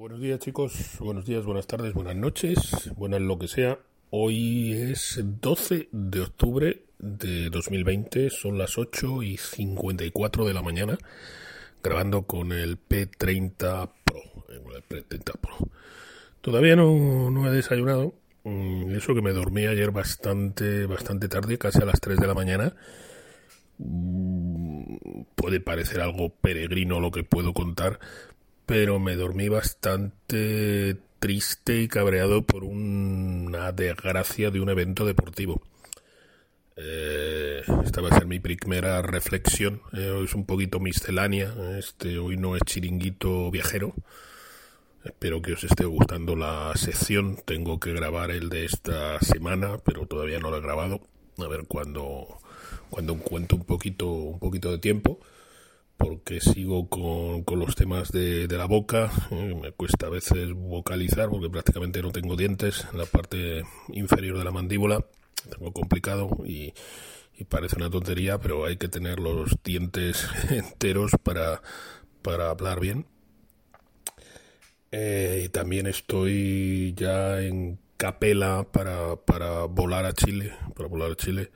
Buenos días chicos, buenos días, buenas tardes, buenas noches, buenas lo que sea. Hoy es 12 de octubre de 2020, son las 8 y 54 de la mañana, grabando con el P30 Pro. eh, con el P30 Pro. Todavía no, no he desayunado, mm, eso que me dormí ayer bastante, bastante tarde, casi a las 3 de la mañana. Mm, Puede parecer algo peregrino lo que puedo contar, pero me dormí bastante triste y cabreado por una desgracia de un evento deportivo. Eh, esta va a ser mi primera reflexión. Eh, hoy es un poquito miscelánea. Este, hoy no es chiringuito viajero. Espero que os esté gustando la sección. Tengo que grabar el de esta semana, pero todavía no lo he grabado. A ver cuando, cuando encuentro un poquito, un poquito de tiempo porque sigo con, con los temas de, de la boca. eh, me cuesta a veces vocalizar porque prácticamente no tengo dientes en la parte inferior de la mandíbula. Tengo complicado y, parece una tontería, pero hay que tener los dientes enteros para, para hablar bien. Eh, y también estoy ya en capela para, para volar a Chile, para volar a Chile.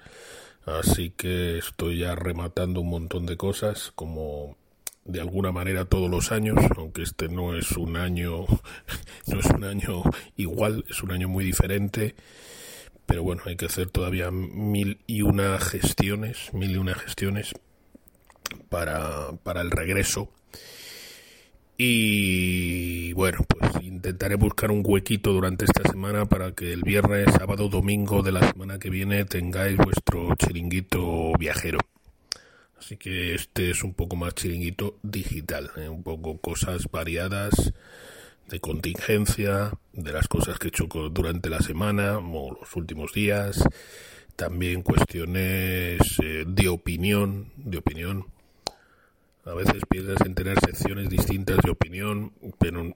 Así que estoy ya rematando un montón de cosas, como de alguna manera todos los años, aunque este no es un año, no es un año igual, es un año muy diferente. Pero bueno, hay que hacer todavía mil y una gestiones, mil y una gestiones para, para el regreso. Y bueno, intentaré buscar un huequito durante esta semana para que el viernes, sábado, domingo de la semana que viene tengáis vuestro chiringuito viajero. Así que este es un poco más chiringuito digital, ¿eh? un poco cosas variadas de contingencia, de las cosas que he hecho durante la semana o los últimos días, también cuestiones eh, de opinión, de opinión. A veces piensas en tener secciones distintas de opinión, pero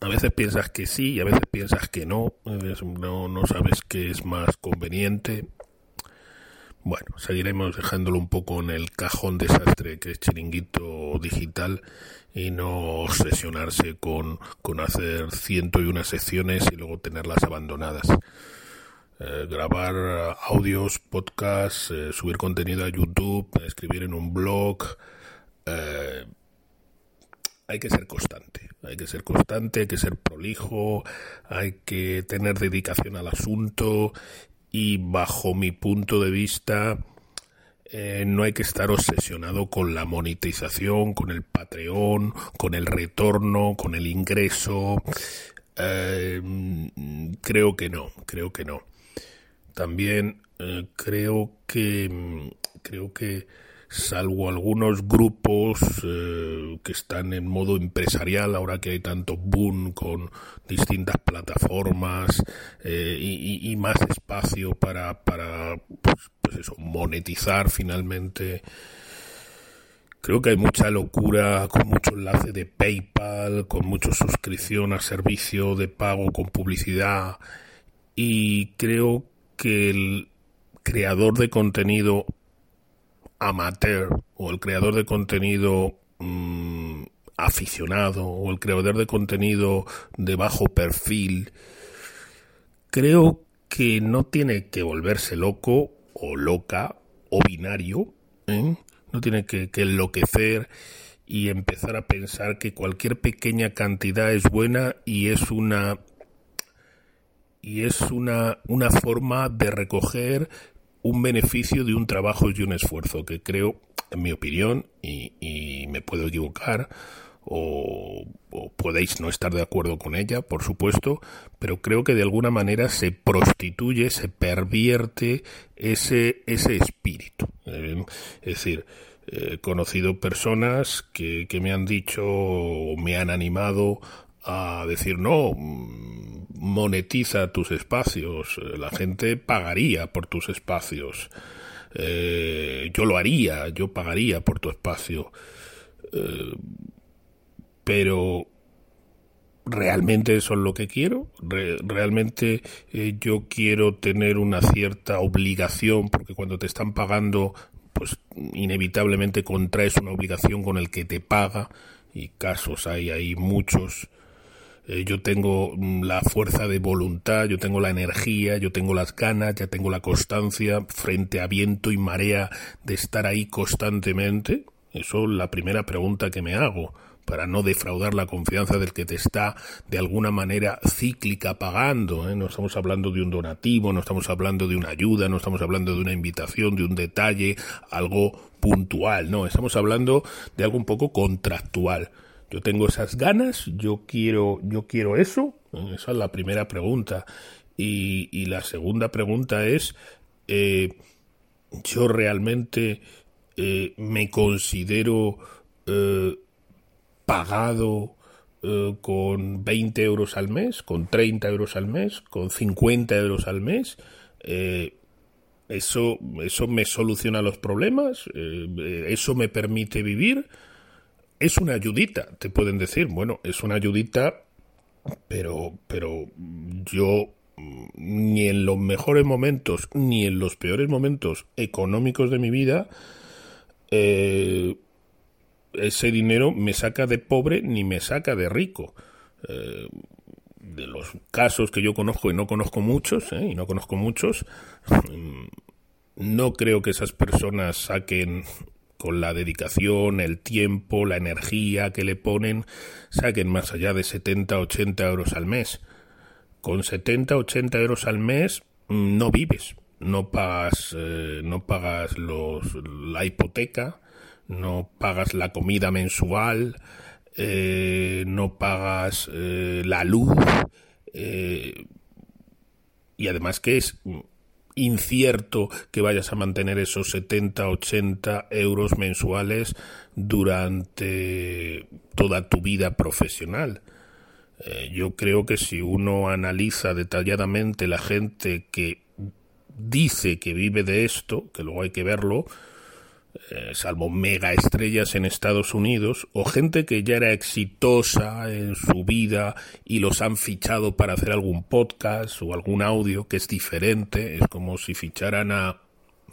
a veces piensas que sí y a veces piensas que no. No, no sabes qué es más conveniente. Bueno, seguiremos dejándolo un poco en el cajón desastre que es chiringuito digital y no obsesionarse con, con hacer ciento y una secciones y luego tenerlas abandonadas. Eh, grabar audios, podcasts, eh, subir contenido a YouTube, escribir en un blog, eh, hay que ser constante, hay que ser constante, hay que ser prolijo, hay que tener dedicación al asunto y bajo mi punto de vista eh, no hay que estar obsesionado con la monetización, con el Patreon, con el retorno, con el ingreso. Eh, creo que no, creo que no. También eh, creo que creo que salvo algunos grupos eh, que están en modo empresarial ahora que hay tanto boom con distintas plataformas eh, y, más espacio para para pues, pues eso monetizar finalmente. Creo que hay mucha locura con mucho enlace de PayPal, con mucha suscripción a servicio de pago con publicidad y creo que el creador de contenido amateur o el creador de contenido mm, aficionado o el creador de contenido de bajo perfil creo que no tiene que volverse loco o loca o binario, ¿eh? no tiene que, que enloquecer y empezar a pensar que cualquier pequeña cantidad es buena y es una y es una, una forma de recoger un beneficio de un trabajo y un esfuerzo que creo, en mi opinión, y, me puedo equivocar, o, podéis no estar de acuerdo con ella, por supuesto, pero creo que de alguna manera se prostituye, se pervierte ese, ese espíritu. Eh, es decir, He conocido personas que, que me han dicho o me han animado a decir no, monetiza tus espacios, la gente pagaría por tus espacios, eh, yo lo haría, yo pagaría por tu espacio, eh, pero realmente eso es lo que quiero, realmente eh, yo quiero tener una cierta obligación, porque cuando te están pagando, pues inevitablemente contraes una obligación con el que te paga, y casos hay ahí muchos, eh, yo tengo mm, la fuerza de voluntad, yo tengo la energía, yo tengo las ganas, ya tengo la constancia frente a viento y marea de estar ahí constantemente. Eso es la primera pregunta que me hago para no defraudar la confianza del que te está de alguna manera cíclica pagando. ¿eh? No estamos hablando de un donativo, no estamos hablando de una ayuda, no estamos hablando de una invitación, de un detalle, algo puntual, no, estamos hablando de algo un poco contractual. Yo tengo esas ganas, yo quiero, yo quiero eso. Esa es la primera pregunta. Y, la segunda pregunta es, eh, yo realmente eh, me considero eh, pagado con 20 euros al mes, con 30 euros al mes, con 50 euros al mes. eso, eso me soluciona los problemas, eso me permite vivir es una ayudita, te pueden decir, bueno, es una ayudita, pero, pero yo mm, ni en los mejores momentos ni en los peores momentos económicos de mi vida eh, ese dinero me saca de pobre ni me saca de rico. Eh, de los casos que yo conozco y no conozco muchos, eh, y no conozco muchos, mm, no creo que esas personas saquen con la dedicación, el tiempo, la energía que le ponen, saquen más allá de 70, 80 euros al mes. Con 70, 80 euros al mes mm, no vives, no pagas, eh, no pagas los, la hipoteca, no pagas la comida mensual, eh, no pagas eh, la luz, y además que es incierto que vayas a mantener esos 70, 80 euros mensuales durante toda tu vida profesional. Eh, yo creo que si uno analiza detalladamente la gente que dice que vive de esto, que luego hay que verlo, eh, salvo mega estrellas en Estados Unidos, o gente que ya era exitosa en su vida y los han fichado para hacer algún podcast o algún audio que es diferente, es como si ficharan a,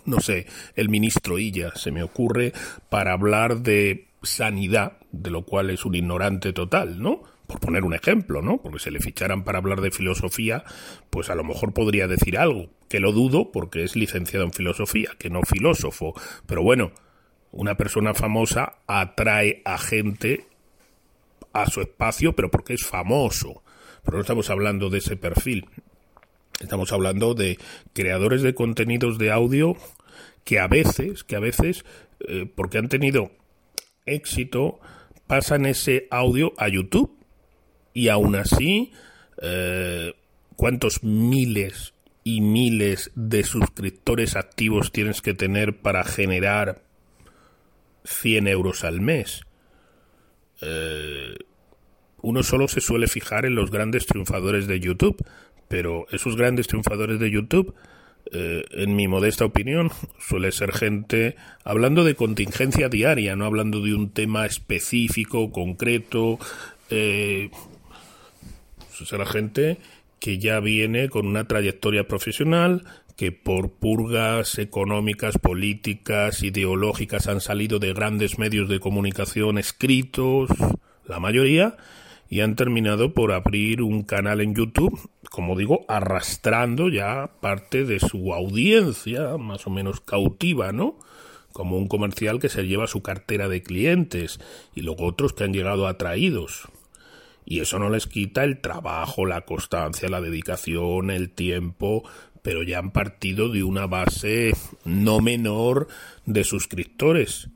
no sé, el ministro Illa, se me ocurre, para hablar de sanidad, de lo cual es un ignorante total, ¿no? Por poner un ejemplo, ¿no? Porque si le ficharan para hablar de filosofía, pues a lo mejor podría decir algo, que lo dudo porque es licenciado en filosofía, que no filósofo. Pero bueno, una persona famosa atrae a gente a su espacio, pero porque es famoso. Pero no estamos hablando de ese perfil. Estamos hablando de creadores de contenidos de audio que a veces, que a veces, eh, porque han tenido éxito, pasan ese audio a YouTube y aún así, eh, ¿cuántos miles y miles de suscriptores activos tienes que tener para generar 100 euros al mes? Eh, uno solo se suele fijar en los grandes triunfadores de YouTube, pero esos grandes triunfadores de YouTube, eh, en mi modesta opinión, suele ser gente hablando de contingencia diaria, no hablando de un tema específico, concreto, eh, será gente que ya viene con una trayectoria profesional, que por purgas económicas, políticas, ideológicas han salido de grandes medios de comunicación escritos, la mayoría, y han terminado por abrir un canal en YouTube, como digo, arrastrando ya parte de su audiencia, más o menos cautiva, ¿no? Como un comercial que se lleva su cartera de clientes y luego otros que han llegado atraídos. Y eso no les quita el trabajo, la constancia, la dedicación, el tiempo, pero ya han partido de una base no menor de suscriptores.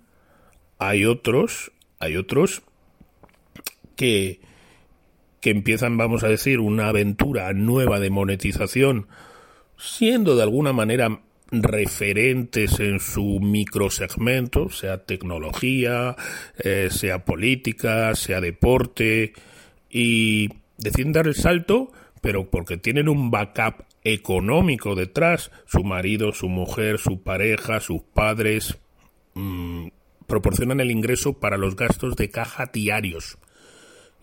Hay otros, hay otros que, que empiezan, vamos a decir, una aventura nueva de monetización, siendo de alguna manera referentes en su microsegmento, sea tecnología, eh, sea política, sea deporte, y deciden dar el salto, pero porque tienen un backup económico detrás, su marido, su mujer, su pareja, sus padres, mmm, proporcionan el ingreso para los gastos de caja diarios.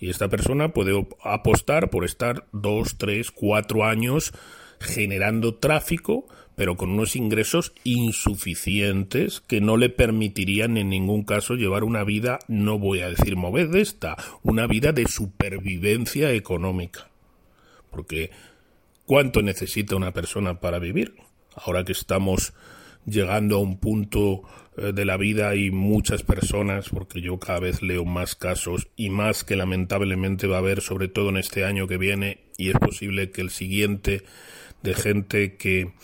Y esta persona puede apostar por estar dos, tres, cuatro años generando tráfico, pero con unos ingresos insuficientes que no le permitirían en ningún caso llevar una vida, no voy a decir esta, una vida de supervivencia económica. Porque ¿cuánto necesita una persona para vivir? Ahora que estamos llegando a un punto eh, de la vida y muchas personas, porque yo cada vez leo más casos y más que lamentablemente va a haber, sobre todo en este año que viene, y es posible que el siguiente, de gente que,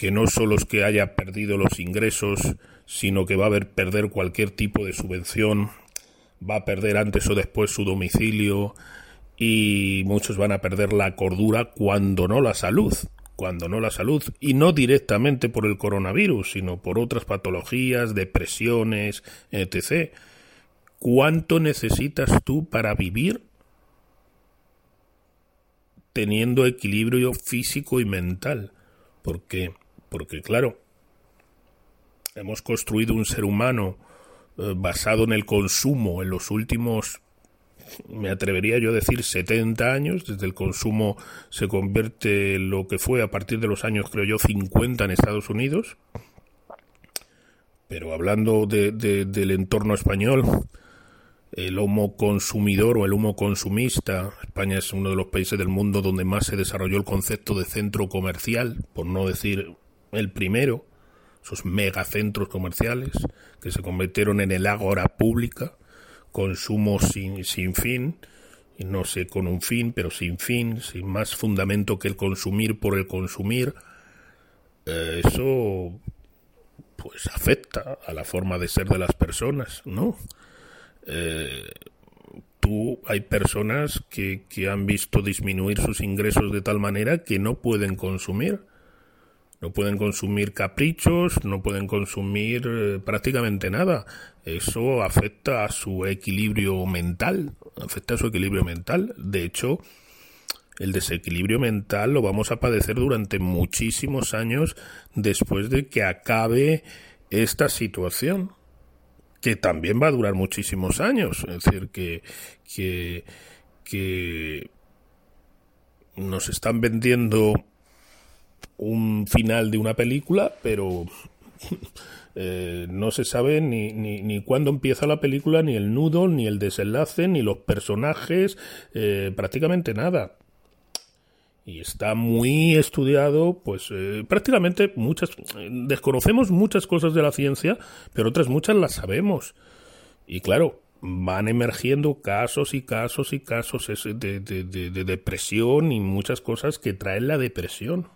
que no solo es que haya perdido los ingresos, sino que va a haber perder cualquier tipo de subvención, va a perder antes o después su domicilio y muchos van a perder la cordura cuando no la salud cuando no la salud, y no directamente por el coronavirus, sino por otras patologías, depresiones, etc. ¿Cuánto necesitas tú para vivir teniendo equilibrio físico y mental? Porque, porque claro, hemos construido un ser humano eh, basado en el consumo en los últimos me atrevería yo a decir 70 años, desde el consumo se convierte en lo que fue a partir de los años, creo yo, 50 en Estados Unidos. Pero hablando de, del entorno español, el homo consumidor o el homo consumista, España es uno de los países del mundo donde más se desarrolló el concepto de centro comercial, por no decir el primero, esos megacentros comerciales que se convirtieron en el ágora pública consumo sin, sin fin, no sé, con un fin, pero sin fin, sin más fundamento que el consumir por el consumir, eh, eso pues afecta a la forma de ser de las personas, ¿no? Eh, tú hay personas que, que han visto disminuir sus ingresos de tal manera que no pueden consumir no pueden consumir caprichos, no pueden consumir eh, prácticamente nada. Eso afecta a su equilibrio mental, afecta a su equilibrio mental. De hecho, el desequilibrio mental lo vamos a padecer durante muchísimos años después de que acabe esta situación, que también va a durar muchísimos años. Es decir, que, que, que nos están vendiendo un final de una película, pero eh, no se sabe ni, ni, cuándo empieza la película, ni el nudo, ni el desenlace, ni los personajes, eh, prácticamente nada. Y está muy estudiado, pues eh, prácticamente muchas, desconocemos muchas cosas de la ciencia, pero otras muchas las sabemos. Y claro, van emergiendo casos y casos y casos de, de, de depresión y muchas cosas que traen la depresión.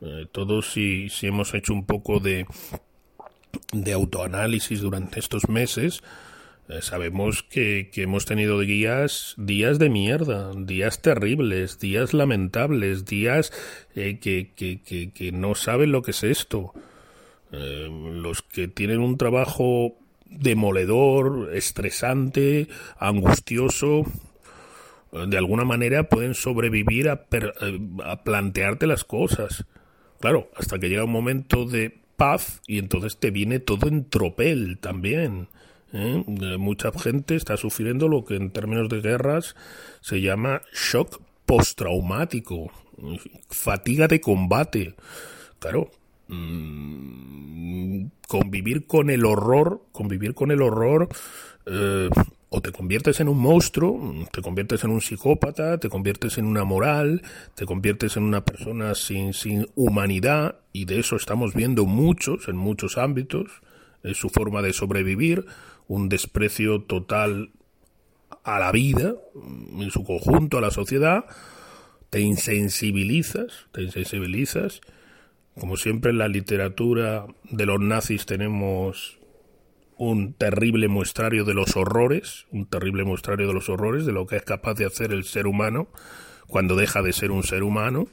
Eh, todos si, si hemos hecho un poco de, de autoanálisis durante estos meses, eh, sabemos que, que, hemos tenido días, días de mierda, días terribles, días lamentables, días eh, que, que, que, no saben lo que es esto. los que tienen un trabajo demoledor, estresante, angustioso, de alguna manera pueden sobrevivir a, a plantearte las cosas. Claro, hasta que llega un momento de paz y entonces te viene todo en tropel también. ¿eh? Mucha gente está sufriendo lo que en términos de guerras se llama shock postraumático, fatiga de combate. Claro, mm, convivir con el horror, convivir con el horror eh, o te conviertes en un monstruo, te conviertes en un psicópata, te conviertes en una moral, te conviertes en una persona sin, sin humanidad, y de eso estamos viendo muchos, en muchos ámbitos, es su forma de sobrevivir, un desprecio total a la vida, en su conjunto, a la sociedad, te insensibilizas, te insensibilizas, como siempre en la literatura de los nazis tenemos un terrible muestrario de los horrores, un terrible muestrario de los horrores, de lo que es capaz de hacer el ser humano cuando deja de ser un ser humano.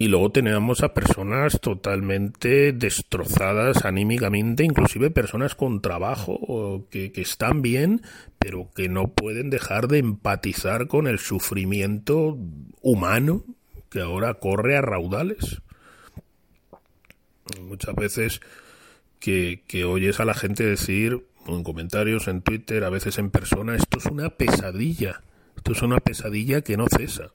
y luego tenemos a personas totalmente destrozadas anímicamente, inclusive personas con trabajo que, que, están bien, pero que no pueden dejar de empatizar con el sufrimiento humano que ahora corre a raudales. Muchas veces que, oyes a la gente decir en comentarios, en Twitter, a veces en persona, esto es una pesadilla, esto es una pesadilla que no cesa.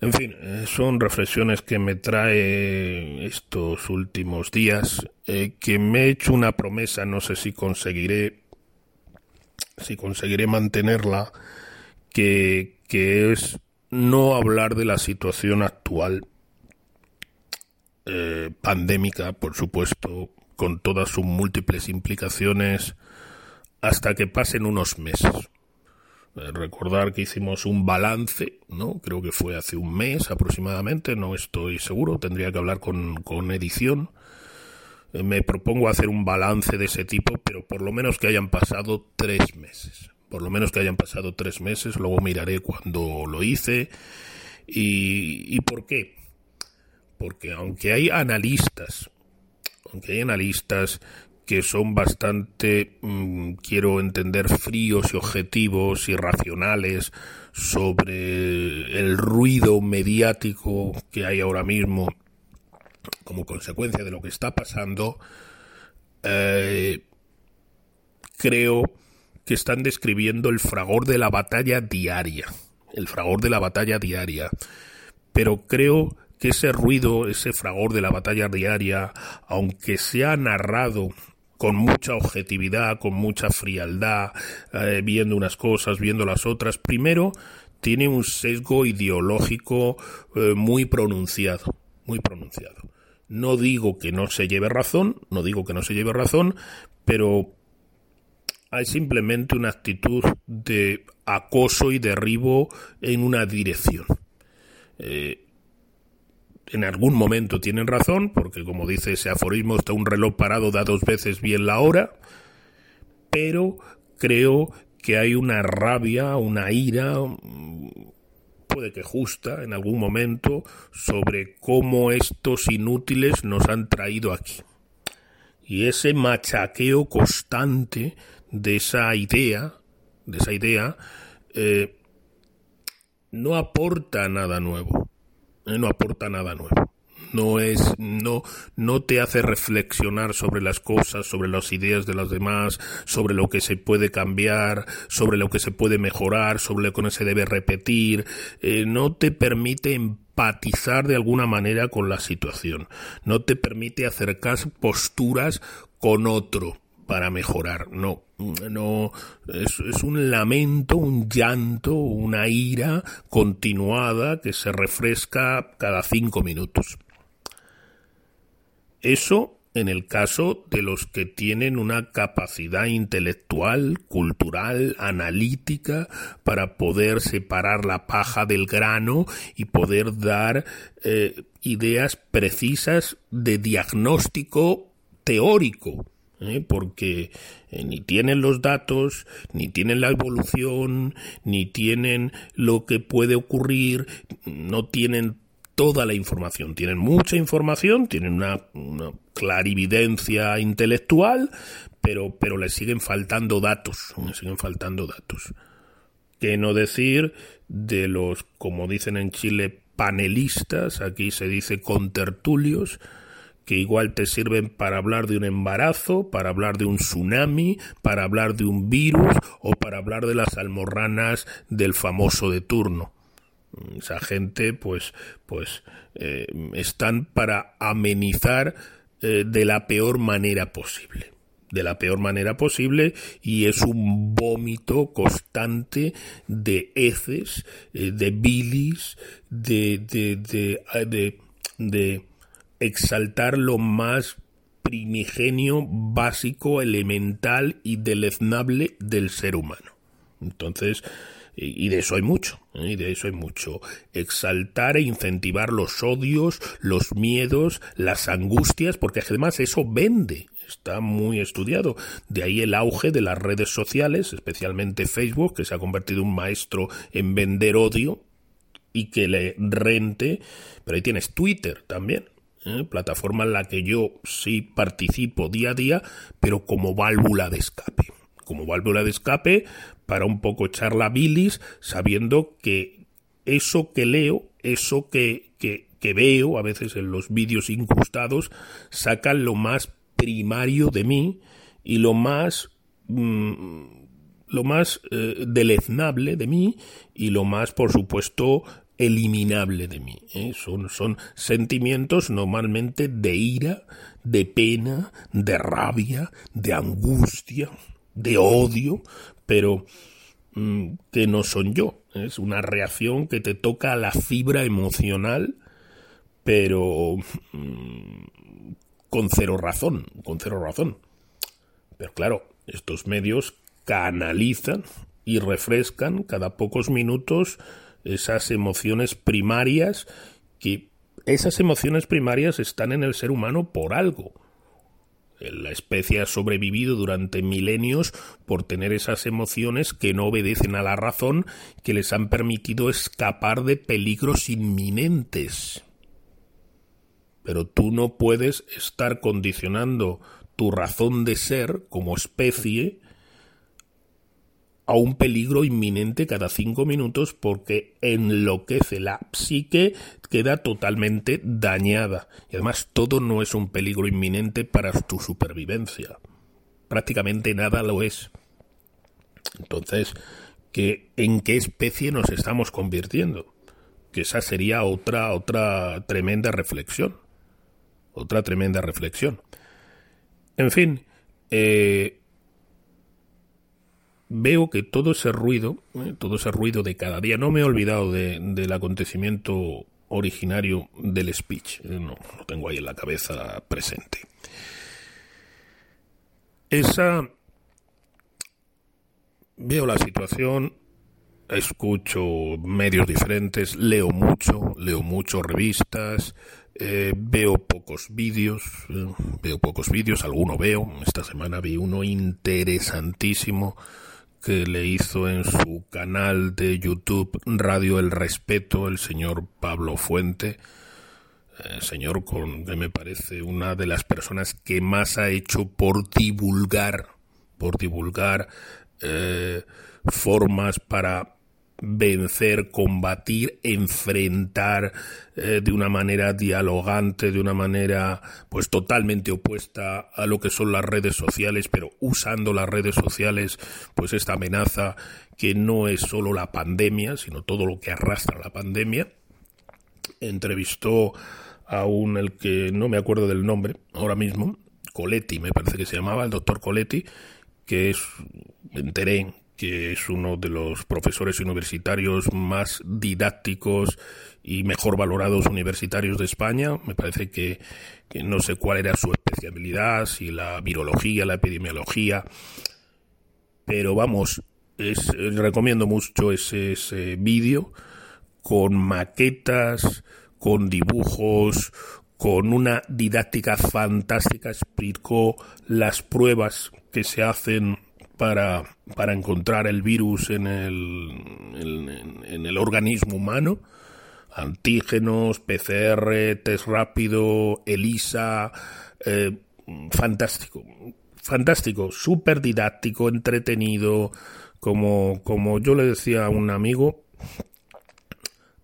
En fin, eh, son reflexiones que me trae estos últimos días, eh, que me he hecho una promesa, no sé si conseguiré, si conseguiré mantenerla, que, que es no hablar de la situación actual, eh, pandémica, por supuesto, con todas sus múltiples implicaciones, hasta que pasen unos meses. Eh, recordar que hicimos un balance, ¿no? Creo que fue hace un mes aproximadamente, no estoy seguro, tendría que hablar con, con edición. Eh, me propongo hacer un balance de ese tipo, pero por lo menos que hayan pasado tres meses. Por lo menos que hayan pasado tres meses, luego miraré cuando lo hice. ¿Y, y por qué? Porque aunque hay analistas, aunque hay analistas que son bastante, mm, quiero entender, fríos y objetivos y racionales sobre el ruido mediático que hay ahora mismo como consecuencia de lo que está pasando, eh, creo que están describiendo el fragor de la batalla diaria, el fragor de la batalla diaria. Pero creo que ese ruido, ese fragor de la batalla diaria, aunque sea narrado con mucha objetividad, con mucha frialdad, eh, viendo unas cosas, viendo las otras, primero tiene un sesgo ideológico eh, muy pronunciado, muy pronunciado. No digo que no se lleve razón, no digo que no se lleve razón, pero hay simplemente una actitud de acoso y derribo en una dirección. Eh, en algún momento tienen razón, porque como dice ese aforismo, está un reloj parado da dos veces bien la hora, pero creo que hay una rabia, una ira, puede que justa en algún momento, sobre cómo estos inútiles nos han traído aquí. Y ese machaqueo constante de esa idea, de esa idea, eh, no aporta nada nuevo no aporta nada nuevo. No es, no, no te hace reflexionar sobre las cosas, sobre las ideas de los demás, sobre lo que se puede cambiar, sobre lo que se puede mejorar, sobre lo que no se debe repetir. Eh, no te permite empatizar de alguna manera con la situación. No te permite acercar posturas con otro para mejorar. No, no, es, un lamento, un llanto, una ira continuada que se refresca cada cinco minutos. Eso en el caso de los que tienen una capacidad intelectual, cultural, analítica, para poder separar la paja del grano y poder dar eh, ideas precisas de diagnóstico teórico ¿eh? porque eh, ni tienen los datos, ni tienen la evolución, ni tienen lo que puede ocurrir, no tienen toda la información, tienen mucha información, tienen una, clarividencia intelectual, pero, pero les siguen faltando datos, les siguen faltando datos. ¿Qué no decir de los, como dicen en Chile, panelistas, aquí se dice contertulios, que igual te sirven para hablar de un embarazo, para hablar de un tsunami, para hablar de un virus o para hablar de las almorranas del famoso de turno. Esa gente, pues, pues, eh, están para amenizar eh, de la peor manera posible de la peor manera posible y es un vómito constante de heces, eh, de bilis, de, de, de, de exaltar lo más primigenio, básico, elemental y deleznable del ser humano. Entonces, y de eso hay mucho, ¿eh? y de eso hay mucho. Exaltar e incentivar los odios, los miedos, las angustias, porque además eso vende, está muy estudiado. De ahí el auge de las redes sociales, especialmente Facebook, que se ha convertido un maestro en vender odio y que le rente, pero ahí tienes Twitter también, ¿eh? plataforma en la que yo sí participo día a día, pero como válvula de escape. Como válvula de escape para un poco echar la bilis, sabiendo que eso que leo, eso que, que, que veo, a veces en los vídeos incrustados, sacan lo más primario de mí y lo más mm, lo más eh, deleznable de mí y lo más por supuesto eliminable de mí. ¿eh? Son, son sentimientos normalmente de ira, de pena, de rabia, de angustia, de odio, pero mm, que no son yo. Es una reacción que te toca a la fibra emocional, pero mm, con cero razón, con cero razón. Pero claro, estos medios canalizan y refrescan cada pocos minutos esas emociones primarias que esas emociones primarias están en el ser humano por algo. La especie ha sobrevivido durante milenios por tener esas emociones que no obedecen a la razón, que les han permitido escapar de peligros inminentes. Pero tú no puedes estar condicionando tu razón de ser como especie a un peligro inminente cada cinco minutos porque enloquece la psique, queda totalmente dañada. Y además todo no es un peligro inminente para tu supervivencia. Prácticamente nada lo es. Entonces, ¿qué, ¿en qué especie nos estamos convirtiendo? Que esa sería otra, otra tremenda reflexión. Otra tremenda reflexión. En fin, eh, veo que todo ese ruido, eh, todo ese ruido de cada día, no me he olvidado del acontecimiento originario del speech, eh, no, lo tengo ahí en la cabeza presente. Esa veo la situación, escucho medios diferentes, leo mucho, leo mucho revistas, eh, veo pocos vídeos, veo pocos vídeos, alguno veo. Esta semana vi uno interesantísimo que le hizo en su canal de YouTube Radio El Respeto el señor Pablo Fuente, eh, señor con que me parece una de las personas que más ha hecho por divulgar, por divulgar eh, formas para vencer, combatir, enfrentar eh, de una manera dialogante, de una manera pues totalmente opuesta a lo que son las redes sociales, pero usando las redes sociales pues esta amenaza que no es solo la pandemia, sino todo lo que arrastra la pandemia. Entrevistó a un el que no me acuerdo del nombre ahora mismo, Coletti me parece que se llamaba, el doctor Coletti, que es, me que es uno de los profesores universitarios más didácticos y mejor valorados universitarios de España. Me parece que, no sé cuál era su especialidad, si la virología, la epidemiología, pero vamos, es, recomiendo mucho ese, ese vídeo con maquetas, con dibujos, con una didáctica fantástica, explicó las pruebas que se hacen para, para encontrar el virus en el, en, el organismo humano. Antígenos, PCR, test rápido, ELISA, eh, fantástico, fantástico, súper didáctico, entretenido, como, como yo le decía a un amigo,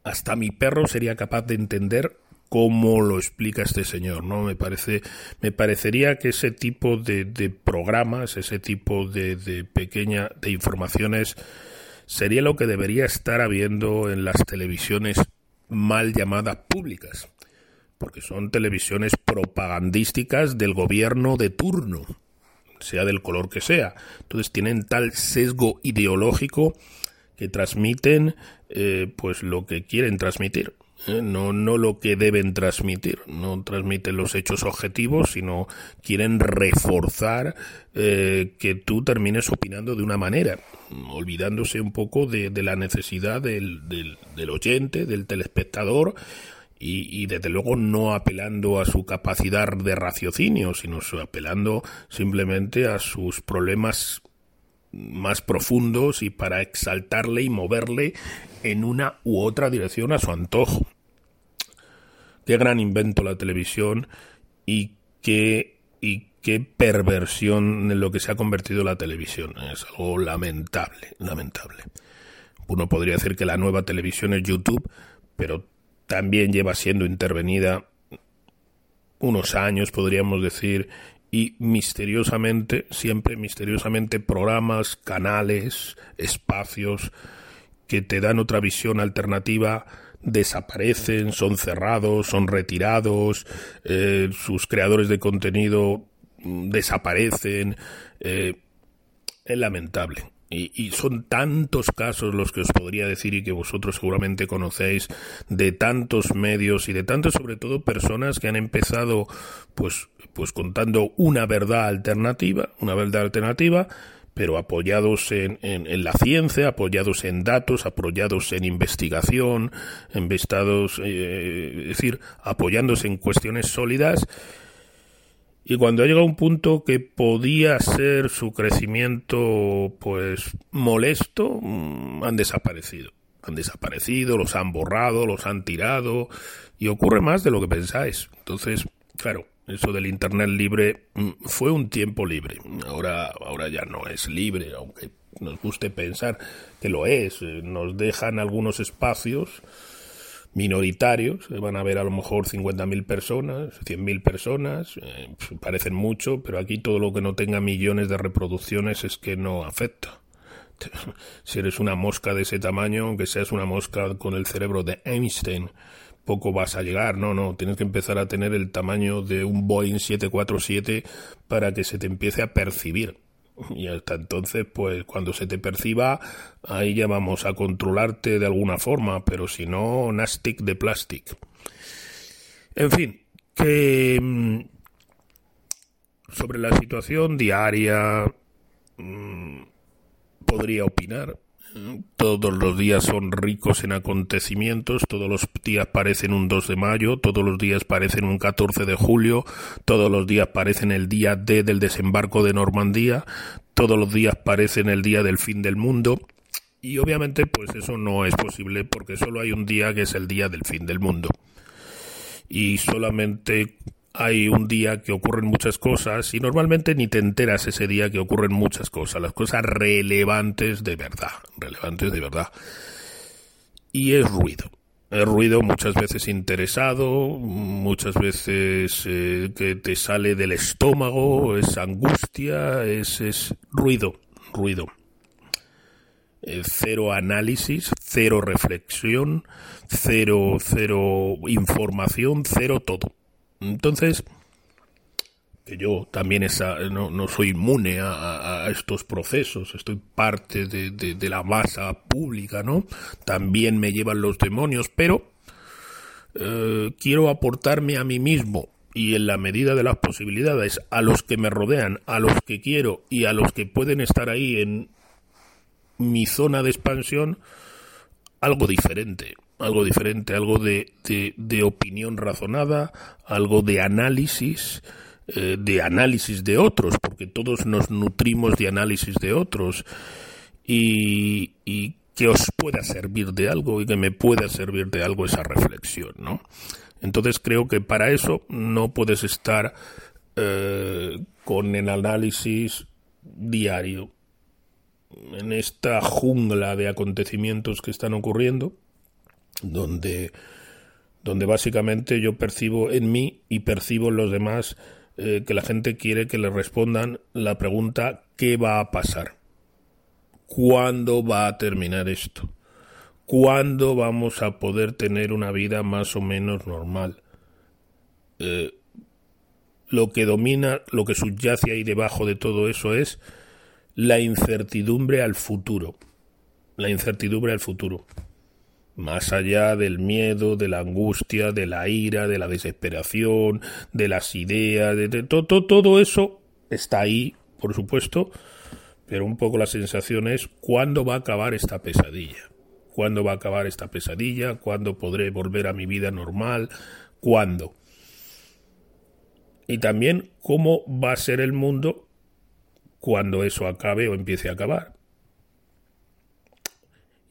hasta mi perro sería capaz de entender cómo lo explica este señor, ¿no? Me parece, me parecería que ese tipo de, programas, ese tipo de, de pequeña, de informaciones, sería lo que debería estar habiendo en las televisiones mal llamadas públicas, porque son televisiones propagandísticas del gobierno de turno, sea del color que sea. Entonces tienen tal sesgo ideológico que transmiten eh, pues lo que quieren transmitir. ¿Eh? no, no lo que deben transmitir, no transmiten los hechos objetivos, sino quieren reforzar eh, que tú termines opinando de una manera, olvidándose un poco de, la necesidad del, del, oyente, del telespectador, y, y, desde luego no apelando a su capacidad de raciocinio, sino apelando simplemente a sus problemas más profundos y para exaltarle y moverle en una u otra dirección a su antojo. Qué gran invento la televisión y qué, y qué perversión en lo que se ha convertido la televisión. Es algo lamentable, lamentable. Uno podría decir que la nueva televisión es YouTube, pero también lleva siendo intervenida unos años, podríamos decir, y misteriosamente, siempre misteriosamente, programas, canales, espacios que te dan otra visión alternativa desaparecen, son cerrados, son retirados, eh, sus creadores de contenido desaparecen. Eh, es lamentable. Y, son tantos casos los que os podría decir y que vosotros seguramente conocéis de tantos medios y de tantos sobre todo personas que han empezado pues pues contando una verdad alternativa, una verdad alternativa, pero apoyados en, en, la ciencia, apoyados en datos, apoyados en investigación, investados, eh, es decir, apoyándose en cuestiones sólidas y cuando ha llegado un punto que podía ser su crecimiento pues molesto, mm, han desaparecido. Han desaparecido, los han borrado, los han tirado y ocurre más de lo que pensáis. Entonces, claro, eso del internet libre mm, fue un tiempo libre. Ahora ahora ya no es libre, aunque nos guste pensar que lo es. Eh, nos dejan algunos espacios minoritarios, van a ver a lo mejor 50.000 personas, 100.000 personas, eh, parecen mucho, pero aquí todo lo que no tenga millones de reproducciones es que no afecta. Si eres una mosca de ese tamaño, aunque seas una mosca con el cerebro de Einstein, poco vas a llegar, no, no, tienes que empezar a tener el tamaño de un Boeing 747 para que se te empiece a percibir. Y hasta entonces, pues cuando se te perciba, ahí ya vamos a controlarte de alguna forma, pero si no, nastic de plástico. En fin, que mm, sobre la situación diaria mm, podría opinar, todos los días son ricos en acontecimientos, todos los días parecen un 2 de mayo, todos los días parecen un 14 de julio, todos los días parecen el día D del desembarco de Normandía, todos los días parecen el día del fin del mundo. Y obviamente pues eso no es posible porque solo hay un día que es el día del fin del mundo. Y solamente hay un día que ocurren muchas cosas y normalmente ni te enteras ese día que ocurren muchas cosas, las cosas relevantes de verdad, relevantes de verdad. Y es ruido. Es ruido muchas veces interesado, muchas veces eh, que te sale del estómago, es angustia, es, es ruido, ruido. Eh, cero análisis, cero reflexión, cero, cero información, cero todo entonces, que yo también esa, no, no, soy inmune a, estos procesos, estoy parte de, la masa pública, ¿no? También me llevan los demonios, pero eh, quiero aportarme a mí mismo y en la medida de las posibilidades a los que me rodean, a los que quiero y a los que pueden estar ahí en mi zona de expansión, algo diferente algo diferente, algo de, de, opinión razonada, algo de análisis, eh, de análisis de otros, porque todos nos nutrimos de análisis de otros y, que os pueda servir de algo y que me pueda servir de algo esa reflexión, ¿no? Entonces creo que para eso no puedes estar eh, con el análisis diario en esta jungla de acontecimientos que están ocurriendo donde, donde básicamente yo percibo en mí y percibo en los demás eh, que la gente quiere que le respondan la pregunta ¿qué va a pasar? ¿Cuándo va a terminar esto? ¿Cuándo vamos a poder tener una vida más o menos normal? Eh, lo que domina, lo que subyace ahí debajo de todo eso es la incertidumbre al futuro. La incertidumbre al futuro más allá del miedo, de la angustia, de la ira, de la desesperación, de las ideas, de, todo, eso está ahí, por supuesto, pero un poco la sensación es cuándo va a acabar esta pesadilla, cuándo va a acabar esta pesadilla, cuándo podré volver a mi vida normal, cuándo. Y también cómo va a ser el mundo cuando eso acabe o empiece a acabar.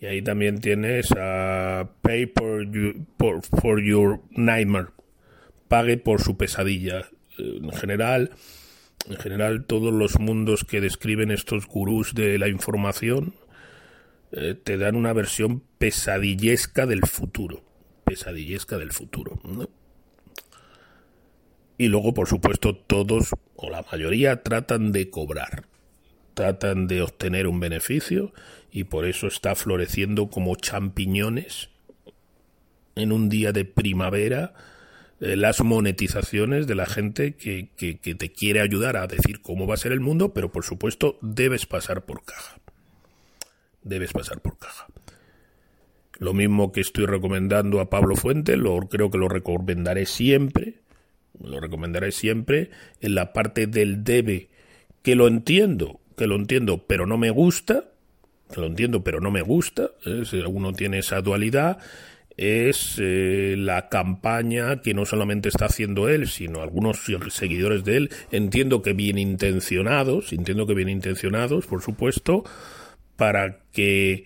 Y ahí también tienes a Pay for, for Your Nightmare. Pague por su pesadilla. En general, en general, todos los mundos que describen estos gurús de la información eh, te dan una versión pesadillesca del futuro. Pesadillesca del futuro. Y luego, por supuesto, todos o la mayoría tratan de cobrar, tratan de obtener un beneficio y por eso está floreciendo como champiñones en un día de primavera eh, las monetizaciones de la gente que, que, que te quiere ayudar a decir cómo va a ser el mundo, pero por supuesto debes pasar por caja. Debes pasar por caja. Lo mismo que estoy recomendando a Pablo Fuente, lo creo que lo recomendaré siempre, lo recomendaré siempre en la parte del debe, que lo entiendo, que lo entiendo, pero no me gusta, lo entiendo, pero no me gusta, ¿eh? si uno tiene esa dualidad, es eh, la campaña que no solamente está haciendo él, sino algunos seguidores de él, entiendo que bien intencionados, entiendo que bien intencionados, por supuesto, para que,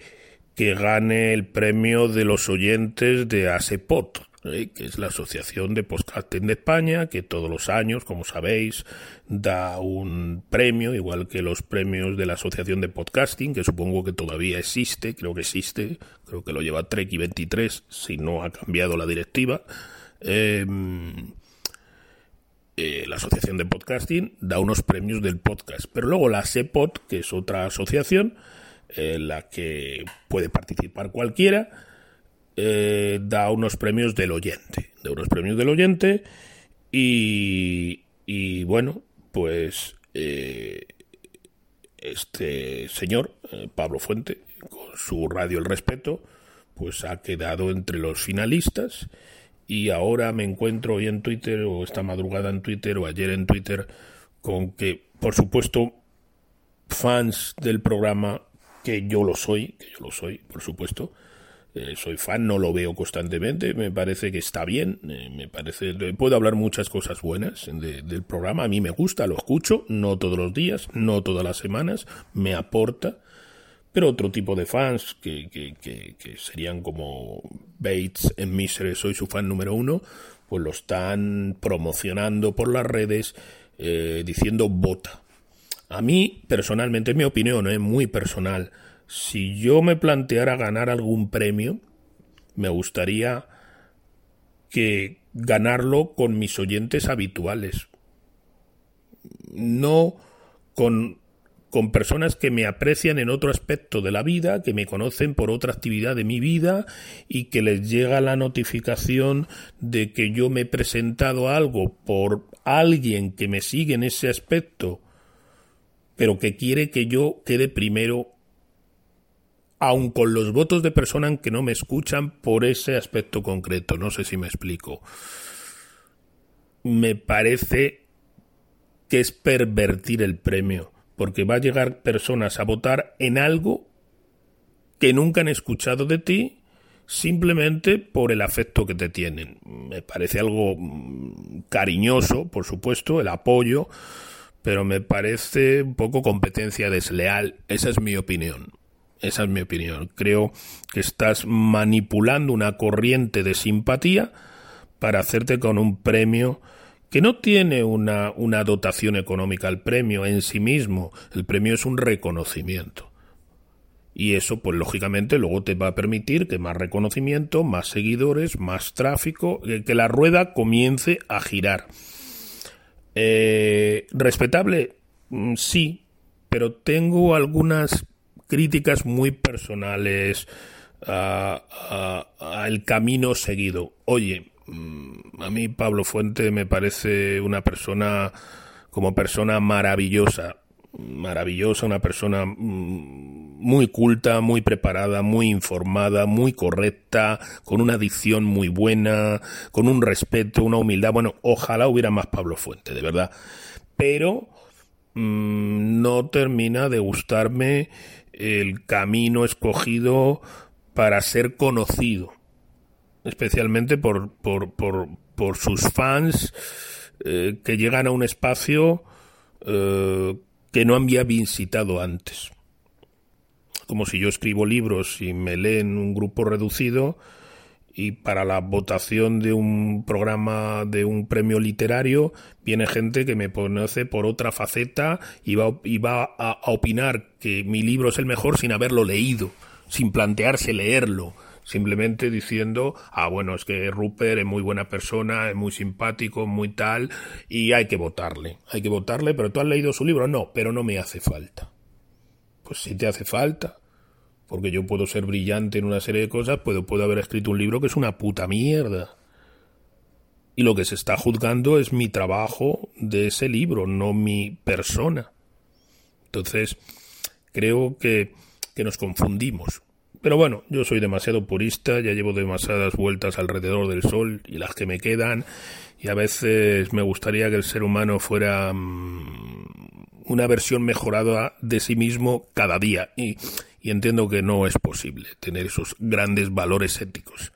que gane el premio de los oyentes de ASEPOT, ¿eh? que es la Asociación de Podcasting de España, que todos los años, como sabéis, da un premio, igual que los premios de la Asociación de Podcasting, que supongo que todavía existe, creo que existe, creo que lo lleva Trek y 23, si no ha cambiado la directiva. Em, eh, la Asociación de Podcasting da unos premios del podcast, pero luego la SEPOT, que es otra asociación, en la que puede participar cualquiera, eh, da unos premios del oyente, de unos premios del oyente y, bueno, pues eh, este señor, eh, Pablo Fuente, con su radio El Respeto, pues ha quedado entre los finalistas y ahora me encuentro hoy en Twitter o esta madrugada en Twitter o ayer en Twitter con que, por supuesto, fans del programa, que yo lo soy, que yo lo soy, por supuesto, eh, soy fan, no lo veo constantemente, me parece que está bien, eh, me parece, puedo hablar muchas cosas buenas del programa, a mí me gusta, lo escucho, no todos los días, no todas las semanas, me aporta, pero otro tipo de fans que, que, que, serían como Bates en Misery, soy su fan número uno, pues lo están promocionando por las redes eh, diciendo vota. A mí, personalmente, es mi opinión, es muy personal si yo me planteara ganar algún premio, me gustaría que ganarlo con mis oyentes habituales. No con, con personas que me aprecian en otro aspecto de la vida, que me conocen por otra actividad de mi vida y que les llega la notificación de que yo me he presentado algo por alguien que me sigue en ese aspecto, pero que quiere que yo quede primero aun con los votos de personas que no me escuchan por ese aspecto concreto. No sé si me explico. Me parece que es pervertir el premio, porque va a llegar personas a votar en algo que nunca han escuchado de ti simplemente por el afecto que te tienen. Me parece algo mm, cariñoso, por supuesto, el apoyo, pero me parece un poco competencia desleal. Esa es mi opinión. Esa es mi opinión. Creo que estás manipulando una corriente de simpatía para hacerte con un premio que no tiene una, una dotación económica. El premio en sí mismo, el premio es un reconocimiento. Y eso, pues lógicamente, luego te va a permitir que más reconocimiento, más seguidores, más tráfico, que la rueda comience a girar. Eh, ¿Respetable? Mm, sí, pero tengo algunas críticas muy personales al camino seguido. Oye, mm, a mí Pablo Fuente me parece una persona como persona maravillosa, maravillosa, una persona mm, muy culta, muy preparada, muy informada, muy correcta, con una dicción muy buena, con un respeto, una humildad. Bueno, ojalá hubiera más Pablo Fuente, de verdad. Pero mm, no termina de gustarme el camino escogido para ser conocido, especialmente por, por, por, por sus fans eh, que llegan a un espacio eh, que no había visitado antes. Como si yo escribo libros y me leen un grupo reducido y para la votación de un programa de un premio literario viene gente que me conoce por otra faceta y va, y va a, a opinar que mi libro es el mejor sin haberlo leído, sin plantearse leerlo simplemente diciendo, ah, bueno, es que Rupert es muy buena persona, es muy simpático, muy tal, y hay que votarle, hay que votarle, pero tú has leído su libro, no, pero no me hace falta. Pues si te hace falta, porque yo puedo ser brillante en una serie de cosas, puedo, puedo haber escrito un libro que es una puta mierda. Y lo que se está juzgando es mi trabajo de ese libro, no mi persona. Entonces, creo que, que nos confundimos. Pero bueno, yo soy demasiado purista, ya llevo demasiadas vueltas alrededor del Sol y las que me quedan, y a veces me gustaría que el ser humano fuera mm, una versión mejorada de sí mismo cada día, y, entiendo que no es posible tener esos grandes valores éticos.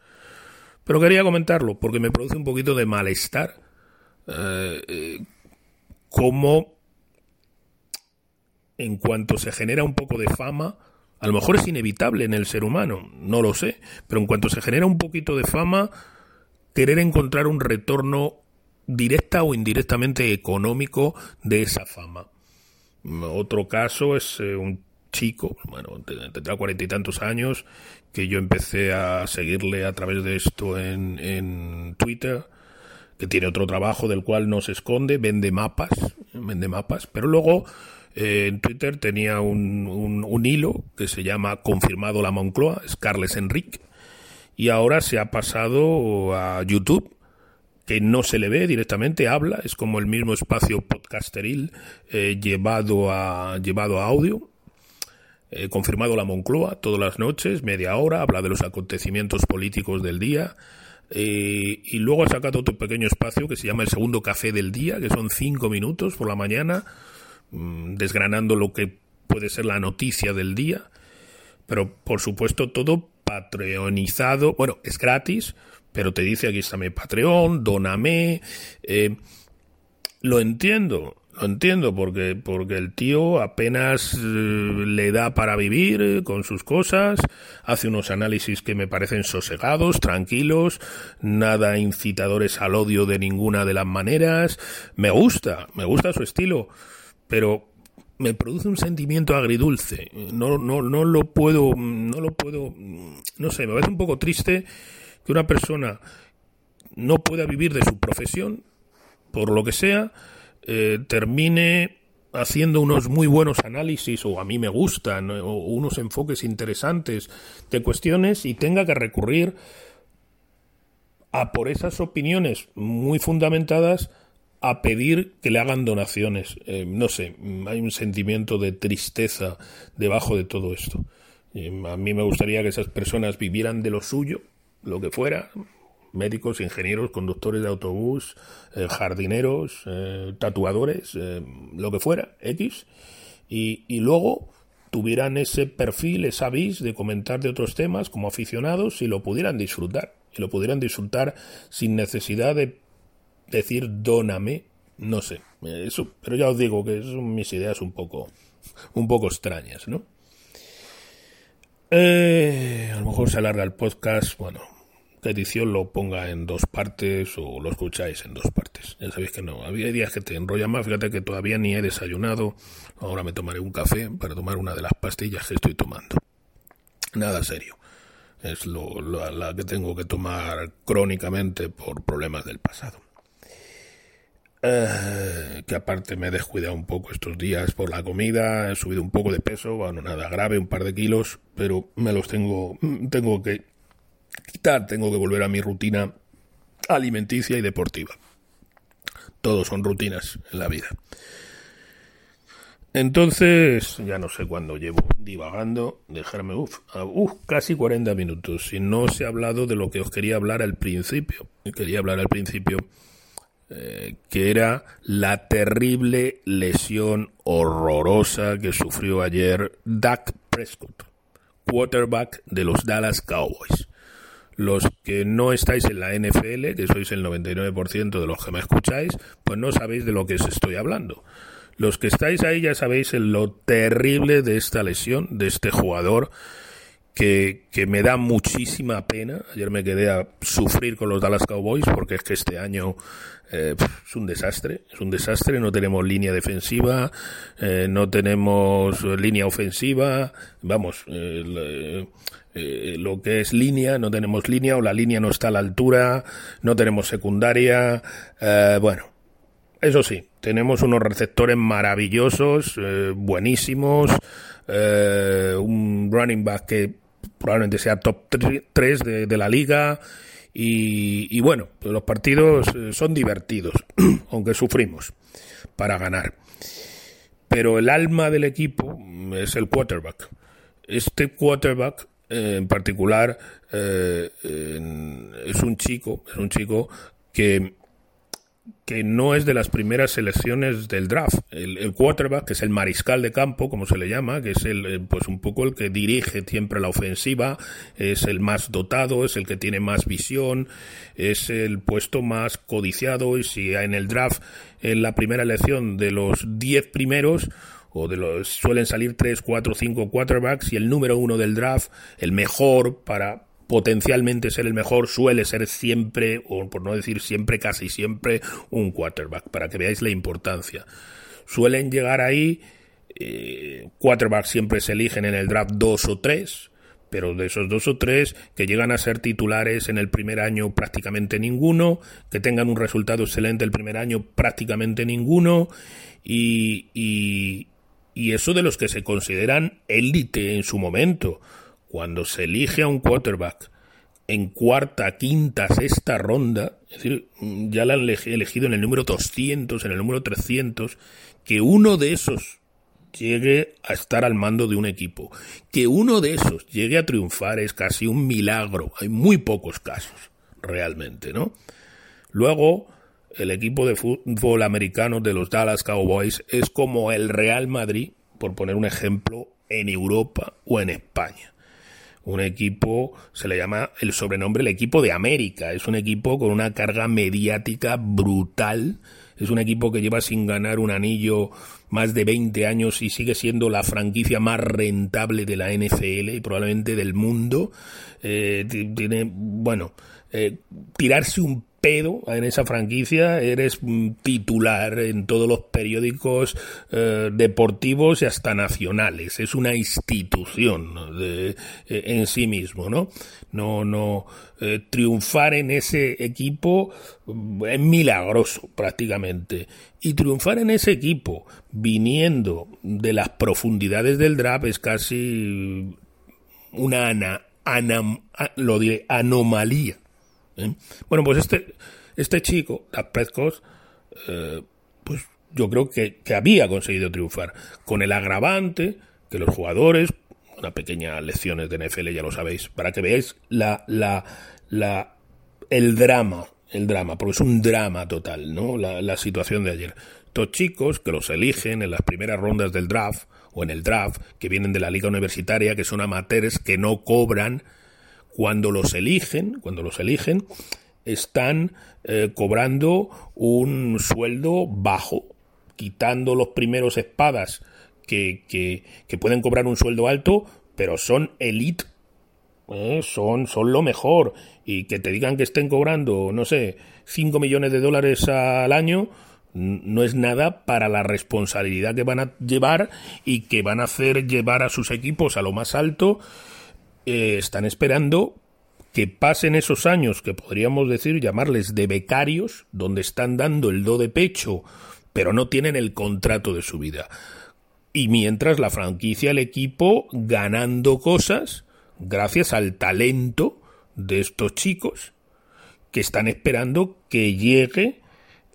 Pero quería comentarlo porque me produce un poquito de malestar eh, eh, cómo en cuanto se genera un poco de fama, a lo mejor es inevitable en el ser humano, no lo sé, pero en cuanto se genera un poquito de fama, querer encontrar un retorno directa o indirectamente económico de esa fama. Otro caso es eh, un chico, bueno, tendrá cuarenta y tantos años, que yo empecé a seguirle a través de esto en, en Twitter, que tiene otro trabajo del cual no se esconde, vende mapas, vende mapas, pero luego eh, en Twitter tenía un, un, hilo que se llama Confirmado la Moncloa, es Carles Enrique, y ahora se ha pasado a YouTube, que no se le ve directamente, habla, es como el mismo espacio podcasteril eh, llevado, a, llevado a audio. Eh, confirmado la Moncloa todas las noches, media hora, habla de los acontecimientos políticos del día, y luego ha sacado otro pequeño espacio que se llama el segundo café del día, que son cinco minutos por la mañana, Mm, desgranando lo que puede ser la noticia del día, pero por supuesto todo patreonizado, bueno, es gratis, pero te dice aquí está mi Patreon, doname, eh, lo entiendo, lo entiendo porque porque el tío apenas eh, le da para vivir eh, con sus cosas, hace unos análisis que me parecen sosegados, tranquilos, nada incitadores al odio de ninguna de las maneras, me gusta, me gusta su estilo pero me produce un sentimiento agridulce. No, no, no lo puedo, no lo puedo, no sé, me parece un poco triste que una persona no pueda vivir de su profesión, por lo que sea, eh, termine haciendo unos muy buenos análisis, o a mí me gustan, o unos enfoques interesantes de cuestiones y tenga que recurrir a por esas opiniones muy fundamentadas a pedir que le hagan donaciones. Eh, no sé, hay un sentimiento de tristeza debajo de todo esto. Eh, a mí me gustaría que esas personas vivieran de lo suyo, lo que fuera, médicos, ingenieros, conductores de autobús, eh, jardineros, tatuadores, lo que fuera, X, y, y luego tuvieran ese perfil, esa vis de comentar de otros temas como aficionados y lo pudieran disfrutar. Y lo pudieran disfrutar sin necesidad de decir dóname, no sé, eso, pero ya os digo que son mis ideas un poco, un poco extrañas, ¿no? Eh, a lo mejor se alarga el podcast, bueno, que edición lo ponga en dos partes o lo escucháis en dos partes. Ya sabéis que no, había días que te enrolla más, fíjate que todavía ni he desayunado, ahora me tomaré un café para tomar una de las pastillas que estoy tomando. Nada serio. Es lo, la que tengo que tomar crónicamente por problemas del pasado. Eh, que aparte me he descuidado un poco estos días por la comida, he subido un poco de peso, bueno, nada grave, un par de kilos, pero me los tengo, tengo que quitar, tengo que volver a mi rutina alimenticia y deportiva. Todos son rutinas en la vida. Entonces, ya no sé cuándo llevo divagando, dejarme, uff, uf, casi 40 minutos. Y no se ha hablado de lo que os quería hablar al principio. Quería hablar al principio eh, que era la terrible lesión horrorosa que sufrió ayer Dak Prescott, quarterback de los Dallas Cowboys. Los que no estáis en la NFL, que sois el 99% de los que me escucháis, pues no sabéis de lo que os estoy hablando. Los que estáis ahí ya sabéis lo terrible de esta lesión, de este jugador, que, que, me da muchísima pena. Ayer me quedé a sufrir con los Dallas Cowboys porque es que este año eh, es un desastre, es un desastre. No tenemos línea defensiva, eh, no tenemos línea ofensiva, vamos, eh, lo que es línea, no tenemos línea o la línea no está a la altura, no tenemos secundaria, bueno. Eso sí, tenemos unos receptores maravillosos, buenísimos, un running back que probablemente sea top 3 de, la liga, y, bueno, pues los partidos eh, son divertidos, aunque sufrimos para ganar. Pero el alma del equipo es el quarterback. Este quarterback eh, en particular eh, es un chico, es un chico que que no es de las primeras selecciones del draft. El, quarterback, que es el mariscal de campo, como se le llama, que es el, eh, pues un poco el que dirige siempre la ofensiva, es el más dotado, es el que tiene más visión, es el puesto más codiciado y si en el draft, en la primera elección de los 10 primeros, o de los suelen salir 3, 4, 5 quarterbacks y el número uno del draft, el mejor para potencialmente ser el mejor suele ser siempre, o por no decir siempre, casi siempre, un quarterback, para que veáis la importancia. Suelen llegar ahí, eh, quarterbacks siempre se eligen en el draft dos o tres, pero de esos dos o tres que llegan a ser titulares en el primer año prácticamente ninguno, que tengan un resultado excelente el primer año prácticamente ninguno, y, y, y eso de los que se consideran élite en su momento cuando se elige a un quarterback en cuarta, quinta, sexta ronda, es decir, ya la han elegido en el número 200, en el número 300, que uno de esos llegue a estar al mando de un equipo, que uno de esos llegue a triunfar es casi un milagro, hay muy pocos casos, realmente, ¿no? Luego, el equipo de fútbol americano de los Dallas Cowboys es como el Real Madrid, por poner un ejemplo, en Europa o en España un equipo, se le llama el sobrenombre el equipo de América, es un equipo con una carga mediática brutal, es un equipo que lleva sin ganar un anillo más de 20 años y sigue siendo la franquicia más rentable de la NFL y probablemente del mundo. Eh, tiene, bueno, eh, tirarse un pedo en esa franquicia, eres titular en todos los periódicos eh, deportivos y hasta nacionales. Es una institución de, eh, en sí mismo, ¿no? No, no. Eh, triunfar en ese equipo es milagroso prácticamente. Y triunfar en ese equipo viniendo de las profundidades del draft es casi una ana, anomalía ¿eh? Bueno, pues este, este chico, la eh, pues yo creo que, había conseguido triunfar. Con el agravante que los jugadores, una pequeña lecciones de NFL, ya lo sabéis, para que veáis la, la, la, el drama, el drama, porque es un drama total, ¿no? La, la situación de ayer. Estos chicos que los eligen en las primeras rondas del draft, o en el draft, que vienen de la liga universitaria, que son amateurs, que no cobran cuando los eligen, cuando los eligen, están eh, cobrando un sueldo bajo, quitando los primeros espadas que, que, pueden cobrar un sueldo alto, pero son elite, ¿eh? son, son lo mejor. Y que te digan que estén cobrando, no sé, 5 millones de dólares al año, no es nada para la responsabilidad que van a llevar y que van a hacer llevar a sus equipos a lo más alto eh, están esperando que pasen esos años que podríamos decir llamarles de becarios, donde están dando el do de pecho, pero no tienen el contrato de su vida. Y mientras la franquicia, el equipo, ganando cosas gracias al talento de estos chicos que están esperando que llegue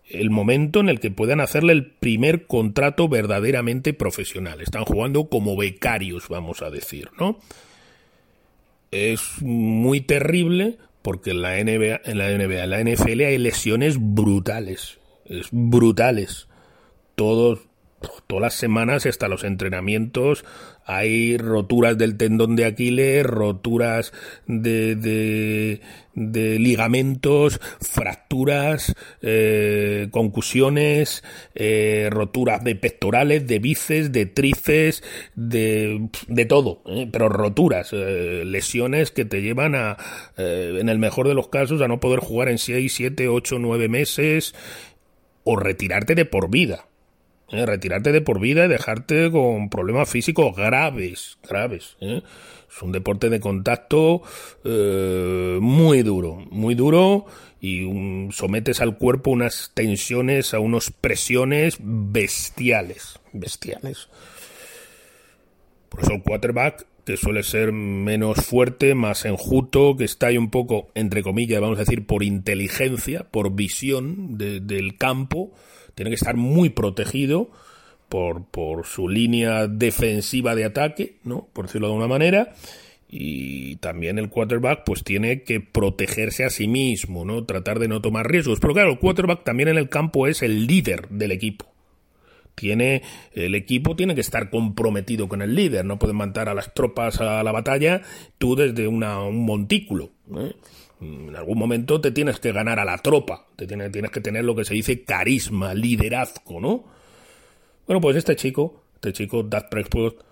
el momento en el que puedan hacerle el primer contrato verdaderamente profesional. Están jugando como becarios, vamos a decir, ¿no? Es muy terrible porque en la NBA, en la NBA, en la NFL hay lesiones brutales, es brutales. Todos, todas las semanas, hasta los entrenamientos, hay roturas del tendón de Aquiles, roturas de, de, de ligamentos, fracturas, eh, concusiones, eh, roturas de pectorales, de bíceps, de tríceps, de, de todo, ¿eh? pero roturas, eh, lesiones que te llevan a, eh, en el mejor de los casos, a no poder jugar en 6, 7, 8, 9 meses o retirarte de por vida. ¿Eh? retirarte de por vida y dejarte con problemas físicos graves, graves. ¿eh? Es un deporte de contacto eh, muy duro, muy duro y sometes al cuerpo unas tensiones, a unas presiones bestiales, bestiales. Por eso el quarterback, que suele ser menos fuerte, más enjuto, que está ahí un poco, entre comillas, vamos a decir, por inteligencia, por visión de- del campo, tiene que estar muy protegido por, por su línea defensiva de ataque, ¿no? Por decirlo de alguna manera. Y también el quarterback pues tiene que protegerse a sí mismo, ¿no? Tratar de no tomar riesgos. Pero claro, el quarterback también en el campo es el líder del equipo tiene el equipo tiene que estar comprometido con el líder no pueden mandar a las tropas a la batalla tú desde una, un montículo ¿eh? En algún momento te tienes que ganar a la tropa. Te tienes, tienes que tener lo que se dice carisma liderazgo no bueno pues este chico este chico Dak Prescott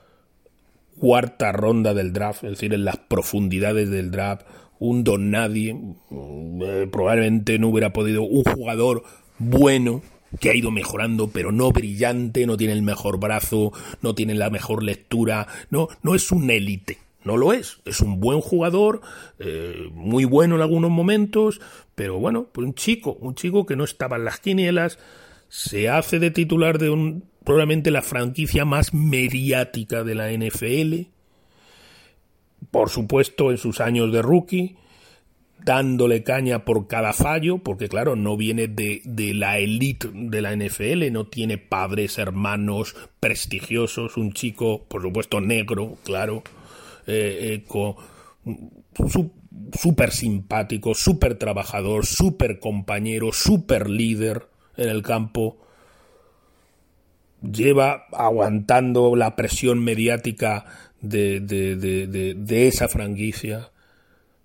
cuarta ronda del draft, es decir, en las profundidades del draft, un don nadie, eh, probablemente no hubiera podido, un jugador bueno que ha ido mejorando, pero no brillante, no tiene el mejor brazo, no tiene la mejor lectura, no, no es un élite, no lo es, es un buen jugador, eh, muy bueno en algunos momentos, pero bueno, pues un chico, un chico que no estaba en las quinielas, se hace de titular de un probablemente la franquicia más mediática de la NFL, por supuesto en sus años de rookie, dándole caña por cada fallo, porque claro, no viene de, de la elite de la NFL, no tiene padres, hermanos prestigiosos, un chico, por supuesto, negro, claro, eh, eh, con, su- súper simpático, súper trabajador, súper compañero, súper líder en el campo, lleva aguantando la presión mediática de, de, de esa franquicia.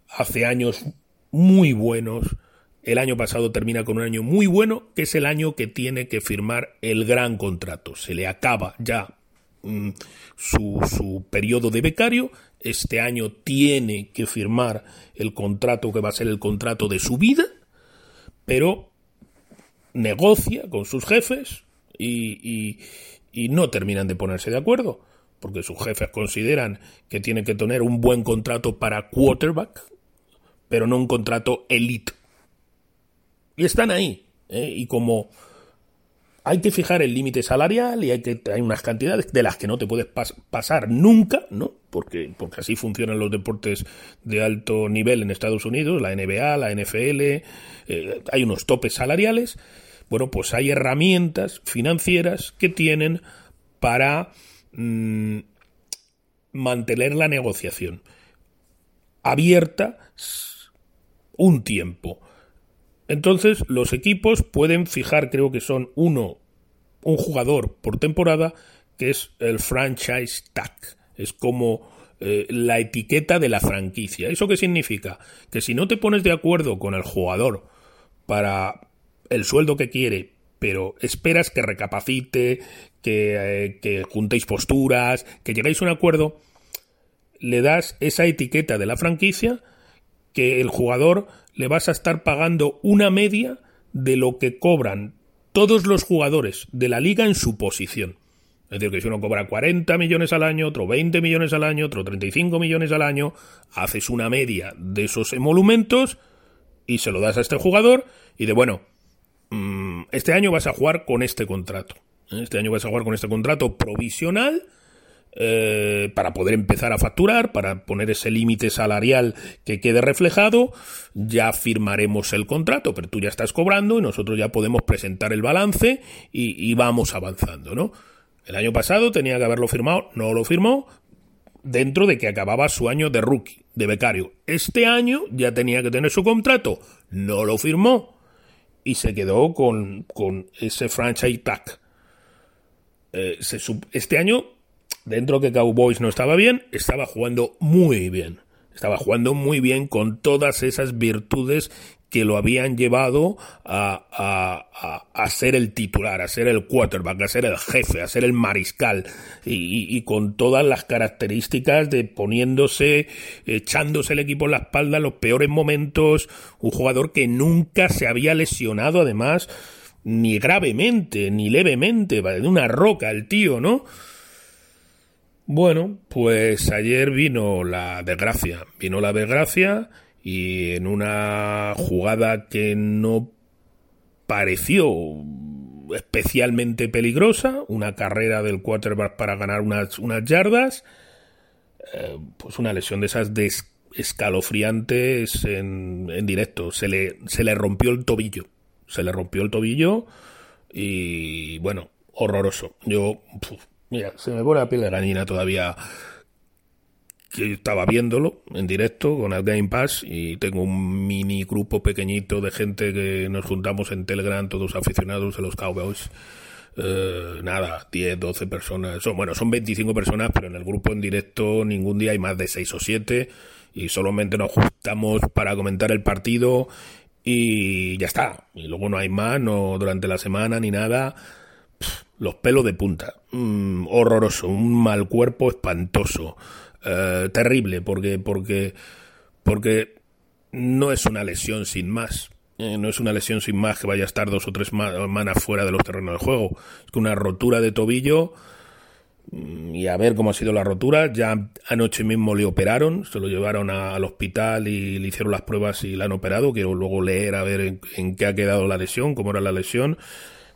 Hace años muy buenos. El año pasado termina con un año muy bueno, que es el año que tiene que firmar el gran contrato. Se le acaba ya mm, su, su periodo de becario. Este año tiene que firmar el contrato que va a ser el contrato de su vida, pero negocia con sus jefes y, no terminan de ponerse de acuerdo, porque sus jefes consideran que tiene que tener un buen contrato para quarterback, pero no un contrato elite. Y están ahí, ¿eh? y como hay que fijar el límite salarial y hay que hay unas cantidades de las que no te puedes pas- pasar nunca, ¿no? Porque, porque así funcionan los deportes de alto nivel en Estados Unidos, la NBA, la NFL, eh, hay unos topes salariales. Bueno, pues hay herramientas financieras que tienen para mm, mantener la negociación abierta un tiempo. Entonces, los equipos pueden fijar, creo que son uno, un jugador por temporada, que es el franchise tag. Es como eh, la etiqueta de la franquicia. ¿Eso qué significa? Que si no te pones de acuerdo con el jugador para el sueldo que quiere, pero esperas que recapacite, que, eh, que juntéis posturas, que llegáis a un acuerdo, le das esa etiqueta de la franquicia que el jugador le vas a estar pagando una media de lo que cobran todos los jugadores de la liga en su posición. Es decir, que si uno cobra 40 millones al año, otro 20 millones al año, otro 35 millones al año, haces una media de esos emolumentos y se lo das a este jugador y de bueno, mm, este año vas a jugar con este contrato. Este año vas a jugar con este contrato provisional eh, para poder empezar a facturar, para poner ese límite salarial que quede reflejado, ya firmaremos el contrato, pero tú ya estás cobrando y nosotros ya podemos presentar el balance y, vamos avanzando, ¿no? El año pasado tenía que haberlo firmado, no lo firmó, dentro de que acababa su año de rookie, de becario. Este año ya tenía que tener su contrato, no lo firmó y se quedó con, ese franchise tag. Eh, este año dentro que Cowboys no estaba bien, estaba jugando muy bien. Estaba jugando muy bien con todas esas virtudes que lo habían llevado a, a, a, ser el titular, a ser el quarterback, a ser el jefe, a ser el mariscal, y, y, con todas las características de poniéndose, echándose el equipo en la espalda en los peores momentos, un jugador que nunca se había lesionado además, ni gravemente, ni levemente, de una roca el tío, ¿no? Bueno, pues ayer vino la desgracia, vino la desgracia y en una jugada que no pareció especialmente peligrosa, una carrera del quarterback para ganar unas, yardas, eh, pues una lesión de esas escalofriantes en, en, directo. Se le, se le rompió el tobillo. Se le rompió el tobillo y bueno, horroroso. Yo, mira, se me pone la piel de gallina todavía que estaba viéndolo en directo con el Game Pass y tengo un mini grupo pequeñito de gente que nos juntamos en Telegram, todos aficionados a los Cowboys. Eh, nada, 10, 12 personas. Son, bueno, son 25 personas, pero en el grupo en directo ningún día hay más de 6 o 7 y solamente nos juntamos para comentar el partido y ya está. Y luego no hay más, no durante la semana ni nada. Los pelos de punta. Mm, horroroso, un mal cuerpo espantoso. Eh, terrible porque, porque, porque no es una lesión sin más. Eh, no es una lesión sin más que vaya a estar dos o tres semanas fuera de los terrenos de juego. Es que una rotura de tobillo mm, y a ver cómo ha sido la rotura. Ya anoche mismo le operaron, se lo llevaron al hospital y le hicieron las pruebas y la han operado. Quiero luego leer a ver en, en, qué ha quedado la lesión, cómo era la lesión.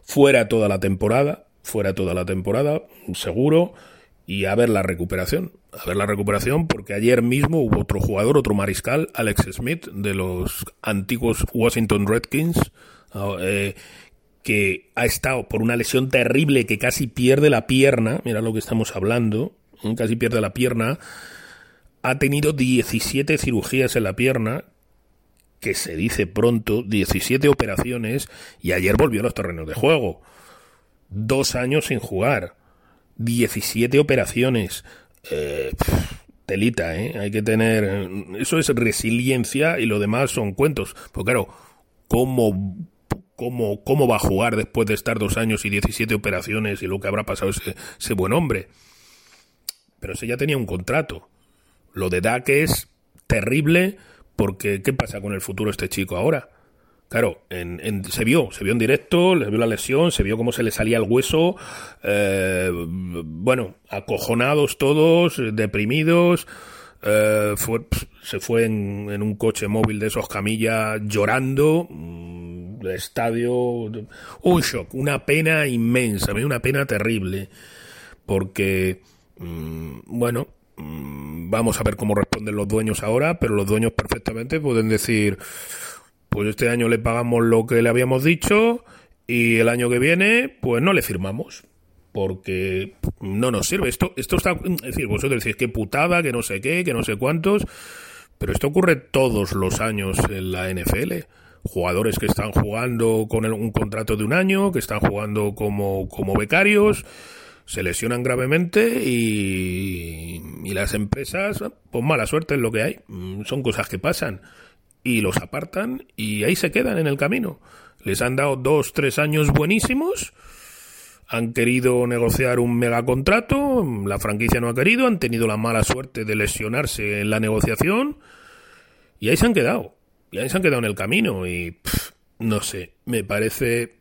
Fuera toda la temporada, fuera toda la temporada, seguro y a ver la recuperación. A ver la recuperación, porque ayer mismo hubo otro jugador, otro mariscal, Alex Smith, de los antiguos Washington Redskins, ah, eh, que ha estado por una lesión terrible que casi pierde la pierna, mira lo que estamos hablando, ¿eh? casi pierde la pierna, ha tenido 17 cirugías en la pierna, que se dice pronto, 17 operaciones, y ayer volvió a los terrenos de juego. Dos años sin jugar 17 operaciones. Eh, telita, ¿eh? Hay que tener... Eso es resiliencia y lo demás son cuentos. Pues claro, ¿cómo, cómo, cómo va a jugar después de estar dos años y 17 operaciones y lo que habrá pasado ese, ese buen hombre? Pero ese ya tenía un contrato. Lo de Dak es terrible porque ¿qué pasa con el futuro de este chico ahora? Claro, en, se vio, se vio en directo, le vio la lesión, se vio cómo se le salía el hueso, eh, bueno, acojonados todos, deprimidos, eh, fue, se fue en, en, un coche móvil de esos camillas llorando, mm, estadio, un shock, una pena inmensa, una pena terrible, porque, mm, bueno, mm, vamos a ver cómo responden los dueños ahora, pero los dueños perfectamente pueden decir, pues este año le pagamos lo que le habíamos dicho y el año que viene, pues no le firmamos. Porque no nos sirve. Esto, esto está. Es decir, vosotros decís que putada, que no sé qué, que no sé cuántos. Pero esto ocurre todos los años en la NFL. Jugadores que están jugando con un contrato de un año, que están jugando como, como becarios, se lesionan gravemente y, y las empresas, pues mala suerte es lo que hay. Son cosas que pasan y los apartan y ahí se quedan en el camino. Les han dado dos, tres años buenísimos, han querido negociar un megacontrato, la franquicia no ha querido, han tenido la mala suerte de lesionarse en la negociación y ahí se han quedado. Y ahí se han quedado en el camino y no sé, me parece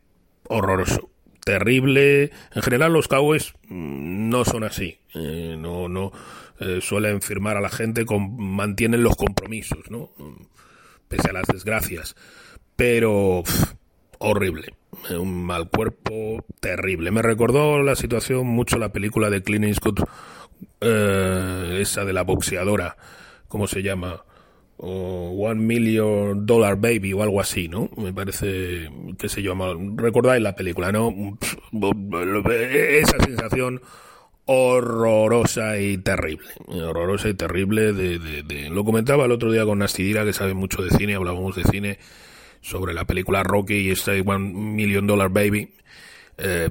horroroso, terrible. En general los Cowboys mm, no son así, eh, no, no eh, suelen firmar a la gente, con, mantienen los compromisos, ¿no? Pese a las desgracias. Pero horrible. Un mal cuerpo terrible. Me recordó la situación mucho la película de Clint Eastwood, eh, esa de la boxeadora, ¿cómo se llama? One Million Dollar Baby o algo así, ¿no? Me parece que se llama. Recordáis la película, ¿no? Esa sensación horrorosa y terrible. Horrorosa y terrible. De, de, Lo comentaba el otro día con Nastidira, que sabe mucho de cine, hablábamos de cine, sobre la película Rocky y este One Million Dollar Baby. Eh,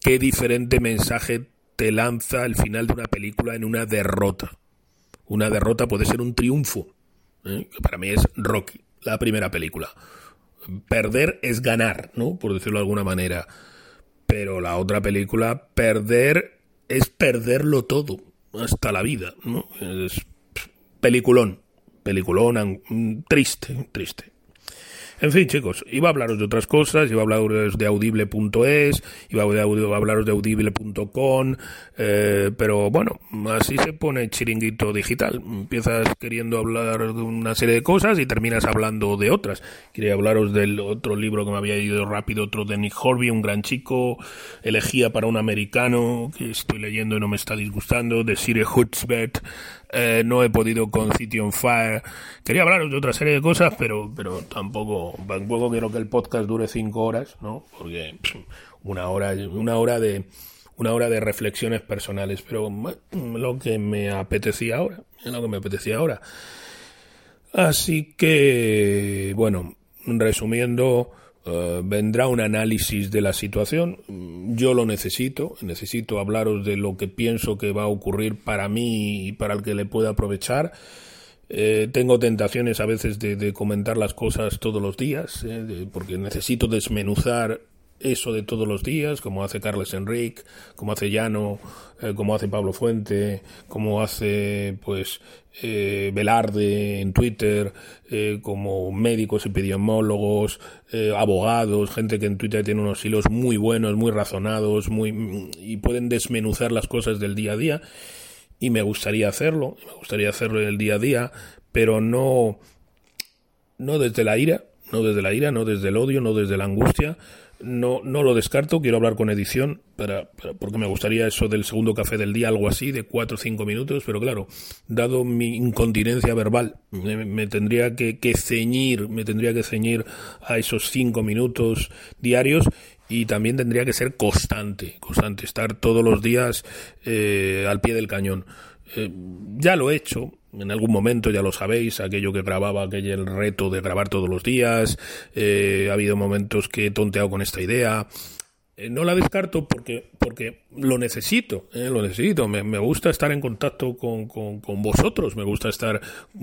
qué diferente mensaje te lanza el final de una película en una derrota. Una derrota puede ser un triunfo. ¿eh? Para mí es Rocky, la primera película. Perder es ganar, ¿no? Por decirlo de alguna manera. Pero la otra película, perder es perderlo todo, hasta la vida, ¿no? Es peliculón, peliculón, triste, triste. En fin, chicos, iba a hablaros de otras cosas, iba a hablaros de audible.es, iba a hablaros de audible.com, eh, pero bueno, así se pone chiringuito digital. Empiezas queriendo hablar de una serie de cosas y terminas hablando de otras. Quería hablaros del otro libro que me había ido rápido, otro de Nick Horby, un gran chico, elegía para un americano, que estoy leyendo y no me está disgustando, de Sire Hutzbert, eh, no he podido con City on Fire. Quería hablaros de otra serie de cosas, pero, pero tampoco, tampoco quiero que el podcast dure cinco horas, ¿no? Porque una hora, una hora de, una hora de reflexiones personales, pero lo que me apetecía ahora, es lo que me apetecía ahora. Así que, bueno, resumiendo, eh, vendrá un análisis de la situación. Yo lo necesito, necesito hablaros de lo que pienso que va a ocurrir para mí y para el que le pueda aprovechar. Eh, tengo tentaciones a veces de, comentar las cosas todos los días, eh, porque necesito desmenuzar eso de todos los días, como hace Carles Enrique, como hace Llano, eh, como hace Pablo Fuente, como hace pues eh, Velarde en Twitter, eh, como médicos epidemiólogos, eh, abogados, gente que en Twitter tiene unos hilos muy buenos, muy razonados, muy y pueden desmenuzar las cosas del día a día y me gustaría hacerlo, me gustaría hacerlo en el día a día, pero no no desde la ira, no desde la ira, no desde el odio, no desde la angustia. No, no lo descarto, quiero hablar con edición, para, porque me gustaría eso del segundo café del día, algo así, de cuatro o cinco minutos, pero claro, dado mi incontinencia verbal, me, tendría que, ceñir, me tendría que ceñir a esos cinco minutos diarios y también tendría que ser constante, constante, estar todos los días eh, al pie del cañón. Eh, ya lo he hecho, en algún momento ya lo sabéis, aquello que grababa, aquel el reto de grabar todos los días, eh, ha habido momentos que he tonteado con esta idea. Eh, no la descarto porque, porque lo necesito, eh, lo necesito. Me, me gusta estar en contacto con, con, vosotros, me gusta estar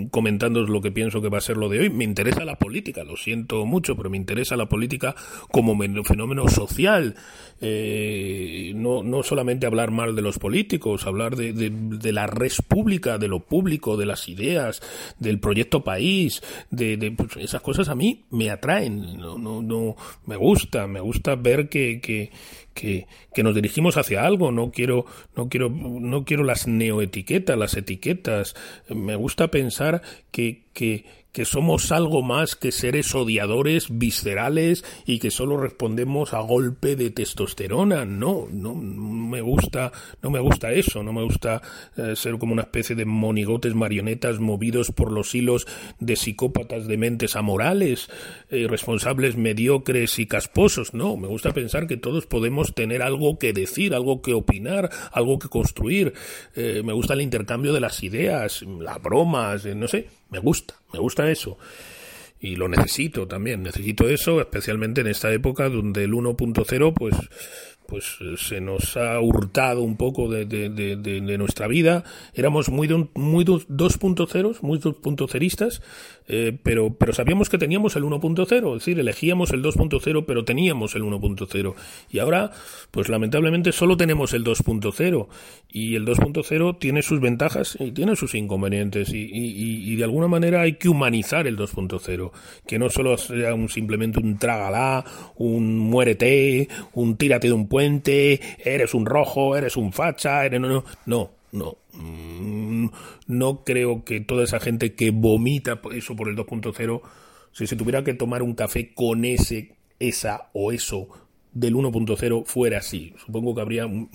comentándoos lo que pienso que va a ser lo de hoy. Me interesa la política, lo siento mucho, pero me interesa la política como men- fenómeno social. Eh, no, no solamente hablar mal de los políticos, hablar de, de, la red pública, de lo público, de las ideas, del proyecto país, de, de pues, esas cosas a mí me atraen, no, no, no me gusta, me gusta ver que, que, que, que nos dirigimos hacia algo, no quiero, no quiero, no quiero las neoetiquetas, las etiquetas, me gusta pensar que, que, que somos algo más que seres odiadores, viscerales y que solo respondemos a golpe de testosterona. No, no me gusta, no me gusta eso, no me gusta eh, ser como una especie de monigotes marionetas movidos por los hilos de psicópatas de mentes amorales, eh, responsables mediocres y casposos. No, me gusta pensar que todos podemos tener algo que decir, algo que opinar, algo que construir. Eh, me gusta el intercambio de las ideas, las bromas, eh, no sé, me gusta, me gusta eso. Y lo necesito también, necesito eso, especialmente en esta época donde el 1.0 pues pues eh, se nos ha hurtado un poco de, de, nuestra vida. Éramos muy, muy dos- 2.0, muy 2.0istas, eh, pero, pero sabíamos que teníamos el 1.0, es decir, elegíamos el 2.0, pero teníamos el 1.0. Y ahora, pues lamentablemente solo tenemos el 2.0. Y el 2.0 tiene sus ventajas y tiene sus inconvenientes. Y- y de alguna manera hay que humanizar el 2.0. Que no solo sea un, simplemente un trágala, un muérete, un tírate de un eres un rojo, eres un facha, eres... No, no, no. no. Mm, No creo que toda esa gente que vomita eso por el 2.0, si se tuviera que tomar un café con ese, esa o eso del 1.0 fuera así. Supongo que habría un-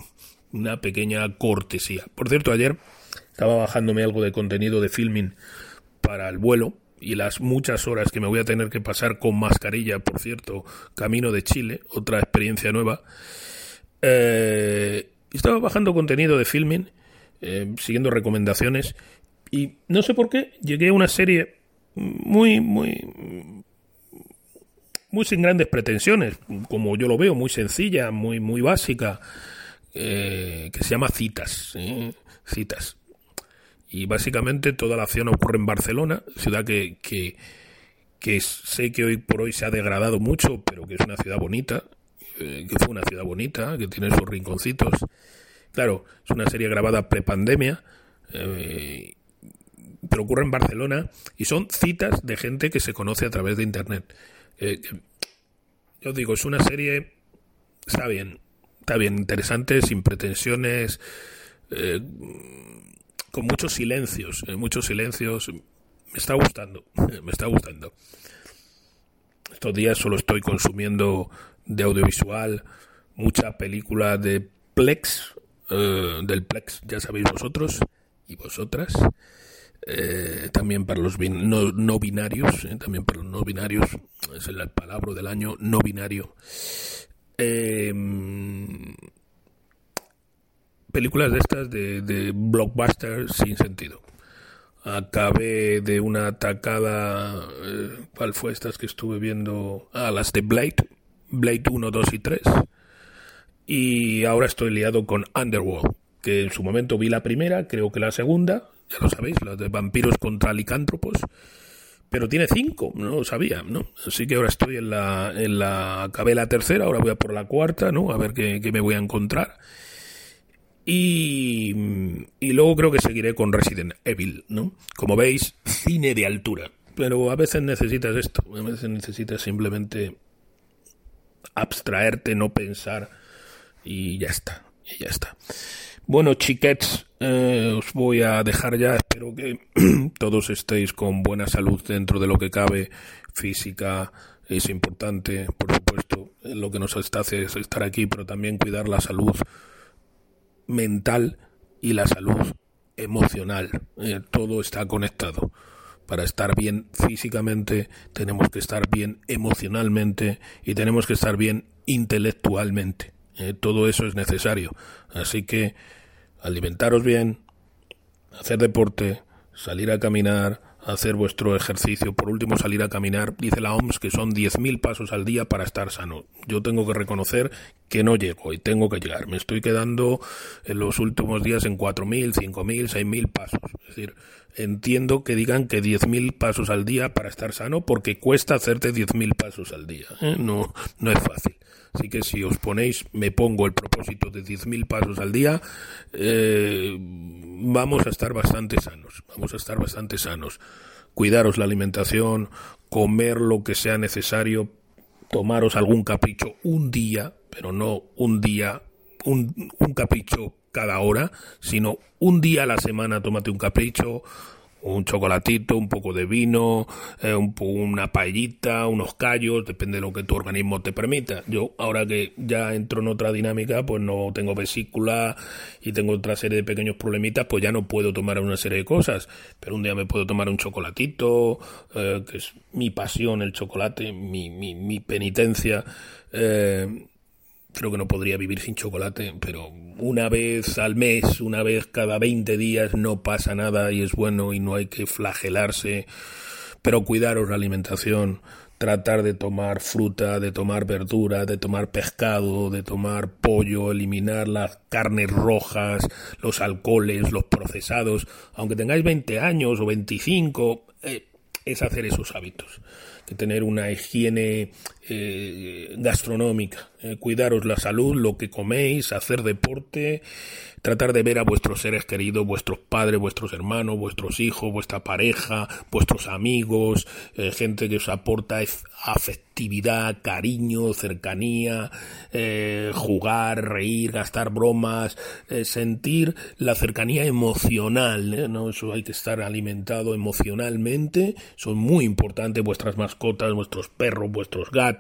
una pequeña cortesía. Por cierto, ayer estaba bajándome algo de contenido de filming para el vuelo y las muchas horas que me voy a tener que pasar con mascarilla, por cierto, camino de Chile, otra experiencia nueva. Eh, estaba bajando contenido de filming, eh, siguiendo recomendaciones, y no sé por qué llegué a una serie muy, muy, muy sin grandes pretensiones, como yo lo veo, muy sencilla, muy, muy básica, eh, que se llama Citas. ¿eh? Citas. Y básicamente toda la acción ocurre en Barcelona, ciudad que, que, sé que hoy por hoy se ha degradado mucho, pero que es una ciudad bonita, eh, que fue una ciudad bonita, que tiene sus rinconcitos. Claro, es una serie grabada prepandemia, eh, pero ocurre en Barcelona y son citas de gente que se conoce a través de Internet. Eh, yo digo, es una serie, está bien, está bien, interesante, sin pretensiones, eh, con muchos silencios, eh, muchos silencios. Me está gustando, me está gustando. Estos días solo estoy consumiendo de audiovisual mucha película de Plex, eh, del Plex, ya sabéis vosotros y vosotras. Eh, también para los no, no binarios, eh, también para los no binarios, es el palabra del año, no binario. Eh, películas de estas de, de blockbuster sin sentido. Acabé de una atacada, eh, ¿cuál fue estas que estuve viendo? Ah, las de Blade, Blade 1, 2 y 3. Y ahora estoy liado con Underworld, que en su momento vi la primera, creo que la segunda, ya lo sabéis, la de vampiros contra licántropos, pero tiene cinco, no lo sabía, ¿no? Así que ahora estoy en la, en la, acabé la tercera, ahora voy a por la cuarta, ¿no? A ver qué, qué me voy a encontrar. Y, luego creo que seguiré con Resident Evil, ¿no? Como veis, cine de altura. Pero a veces necesitas esto, a veces necesitas simplemente abstraerte, no pensar y ya está, y ya está. Bueno, chiquets, eh, os voy a dejar ya. Espero que todos estéis con buena salud dentro de lo que cabe. Física es importante, por supuesto. Lo que nos hace es estar aquí, pero también cuidar la salud mental y la salud emocional. Eh, todo está conectado. Para estar bien físicamente tenemos que estar bien emocionalmente y tenemos que estar bien intelectualmente. Eh, todo eso es necesario. Así que alimentaros bien, hacer deporte, salir a caminar, hacer vuestro ejercicio, por último salir a caminar, dice la OMS que son 10.000 pasos al día para estar sano. Yo tengo que reconocer que no llego y tengo que llegar. Me estoy quedando en los últimos días en 4.000, 5.000, 6.000 pasos. Es decir, entiendo que digan que 10.000 pasos al día para estar sano porque cuesta hacerte 10.000 pasos al día. ¿eh? No, no es fácil. Así que si os ponéis, me pongo el propósito de 10.000 pasos al día, eh, vamos a estar bastante sanos, vamos a estar bastante sanos. Cuidaros la alimentación, comer lo que sea necesario, tomaros algún capricho un día, pero no un día, un, un capricho cada hora, sino un día a la semana tómate un capricho, un chocolatito, un poco de vino, eh, un, una paellita, unos callos, depende de lo que tu organismo te permita. Yo, ahora que ya entro en otra dinámica, pues no tengo vesícula y tengo otra serie de pequeños problemitas, pues ya no puedo tomar una serie de cosas. Pero un día me puedo tomar un chocolatito, eh, que es mi pasión, el chocolate, mi, mi, mi penitencia. Eh, creo que no podría vivir sin chocolate, pero una vez al mes, una vez cada 20 días no pasa nada y es bueno y no hay que flagelarse, pero cuidaros la alimentación, tratar de tomar fruta, de tomar verdura, de tomar pescado, de tomar pollo, eliminar las carnes rojas, los alcoholes, los procesados, aunque tengáis 20 años o 25, eh, es hacer esos hábitos. Que tener una higiene eh, gastronómica, eh, cuidaros la salud, lo que coméis, hacer deporte, tratar de ver a vuestros seres queridos, vuestros padres, vuestros hermanos, vuestros hijos, vuestra pareja, vuestros amigos, eh, gente que os aporta afectividad, cariño, cercanía, jugar, reír, gastar bromas, sentir la cercanía emocional. ¿no? Eso hay que estar alimentado emocionalmente, son muy importantes vuestras mascotas, vuestros perros, vuestros gatos,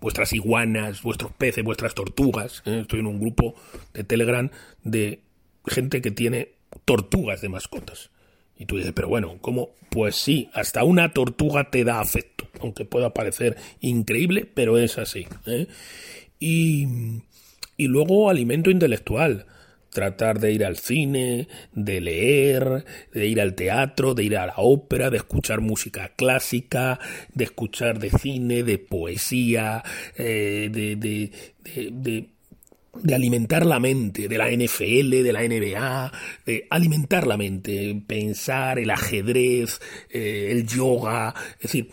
vuestras iguanas, vuestros peces, vuestras tortugas. ¿eh? Estoy en un grupo de Telegram de gente que tiene tortugas de mascotas. Y tú dices, pero bueno, ¿cómo? Pues sí, hasta una tortuga te da afecto, aunque pueda parecer increíble, pero es así. ¿eh? Y, y luego alimento intelectual. Tratar de ir al cine, de leer, de ir al teatro, de ir a la ópera, de escuchar música clásica, de escuchar de cine, de poesía, eh, de, de, de, de de alimentar la mente, de la NFL, de la NBA, de alimentar la mente, pensar, el ajedrez, eh, el yoga, es decir,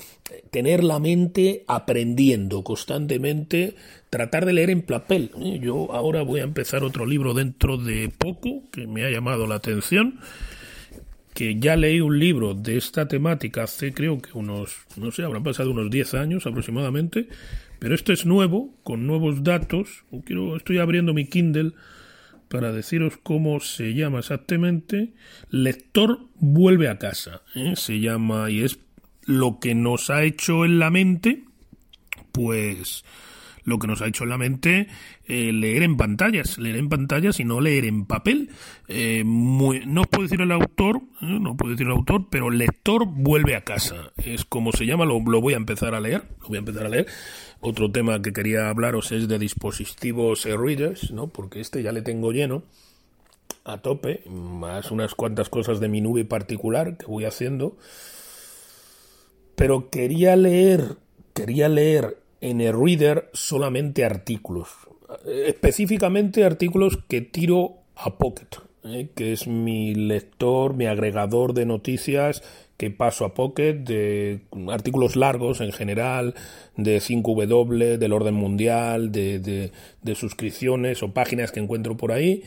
tener la mente aprendiendo constantemente, tratar de leer en papel. ¿eh? Yo ahora voy a empezar otro libro dentro de poco que me ha llamado la atención que ya leí un libro de esta temática hace creo que unos, no sé, habrán pasado unos 10 años aproximadamente, pero esto es nuevo, con nuevos datos. Quiero, estoy abriendo mi Kindle para deciros cómo se llama exactamente. Lector vuelve a casa. ¿eh? Se llama y es lo que nos ha hecho en la mente, pues lo que nos ha hecho en la mente eh, leer en pantallas, leer en pantallas y no leer en papel. Eh, no puedo decir el autor, no puedo decir el autor, pero lector vuelve a casa. Es como se llama, lo, lo voy a empezar a leer, voy a empezar a leer. Otro tema que quería hablaros es de dispositivos readers, ¿no? Porque este ya le tengo lleno a tope, más unas cuantas cosas de mi nube particular que voy haciendo. Pero quería leer, quería leer en el reader solamente artículos, específicamente artículos que tiro a Pocket, ¿eh? que es mi lector, mi agregador de noticias que paso a Pocket, de artículos largos en general, de 5W, del orden mundial, de, de, suscripciones o páginas que encuentro por ahí,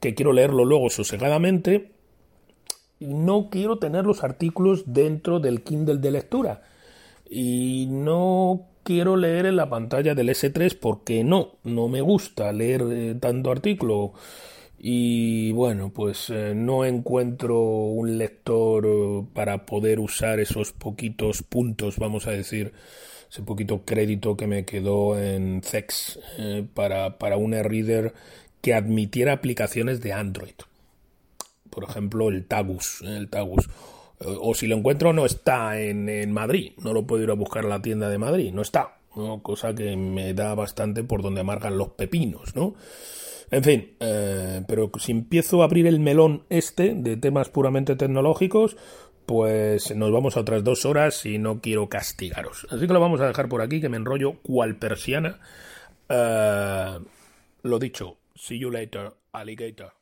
que quiero leerlo luego sosegadamente no quiero tener los artículos dentro del Kindle de lectura. Y no quiero leer en la pantalla del S3 porque no, no me gusta leer eh, tanto artículo y bueno, pues eh, no encuentro un lector eh, para poder usar esos poquitos puntos, vamos a decir, ese poquito crédito que me quedó en CEX eh, para, para un e-reader que admitiera aplicaciones de Android. Por ejemplo, el Tagus, el Tagus. O si lo encuentro no está en, en, Madrid, no lo puedo ir a buscar a la tienda de Madrid, no está, cosa que me da bastante por donde amargan los pepinos, ¿no? En fin, eh, pero si empiezo a abrir el melón este de temas puramente tecnológicos, pues nos vamos a otras dos horas y no quiero castigaros. Así que lo vamos a dejar por aquí, que me enrollo cual persiana. Uh, lo dicho, see you later, alligator.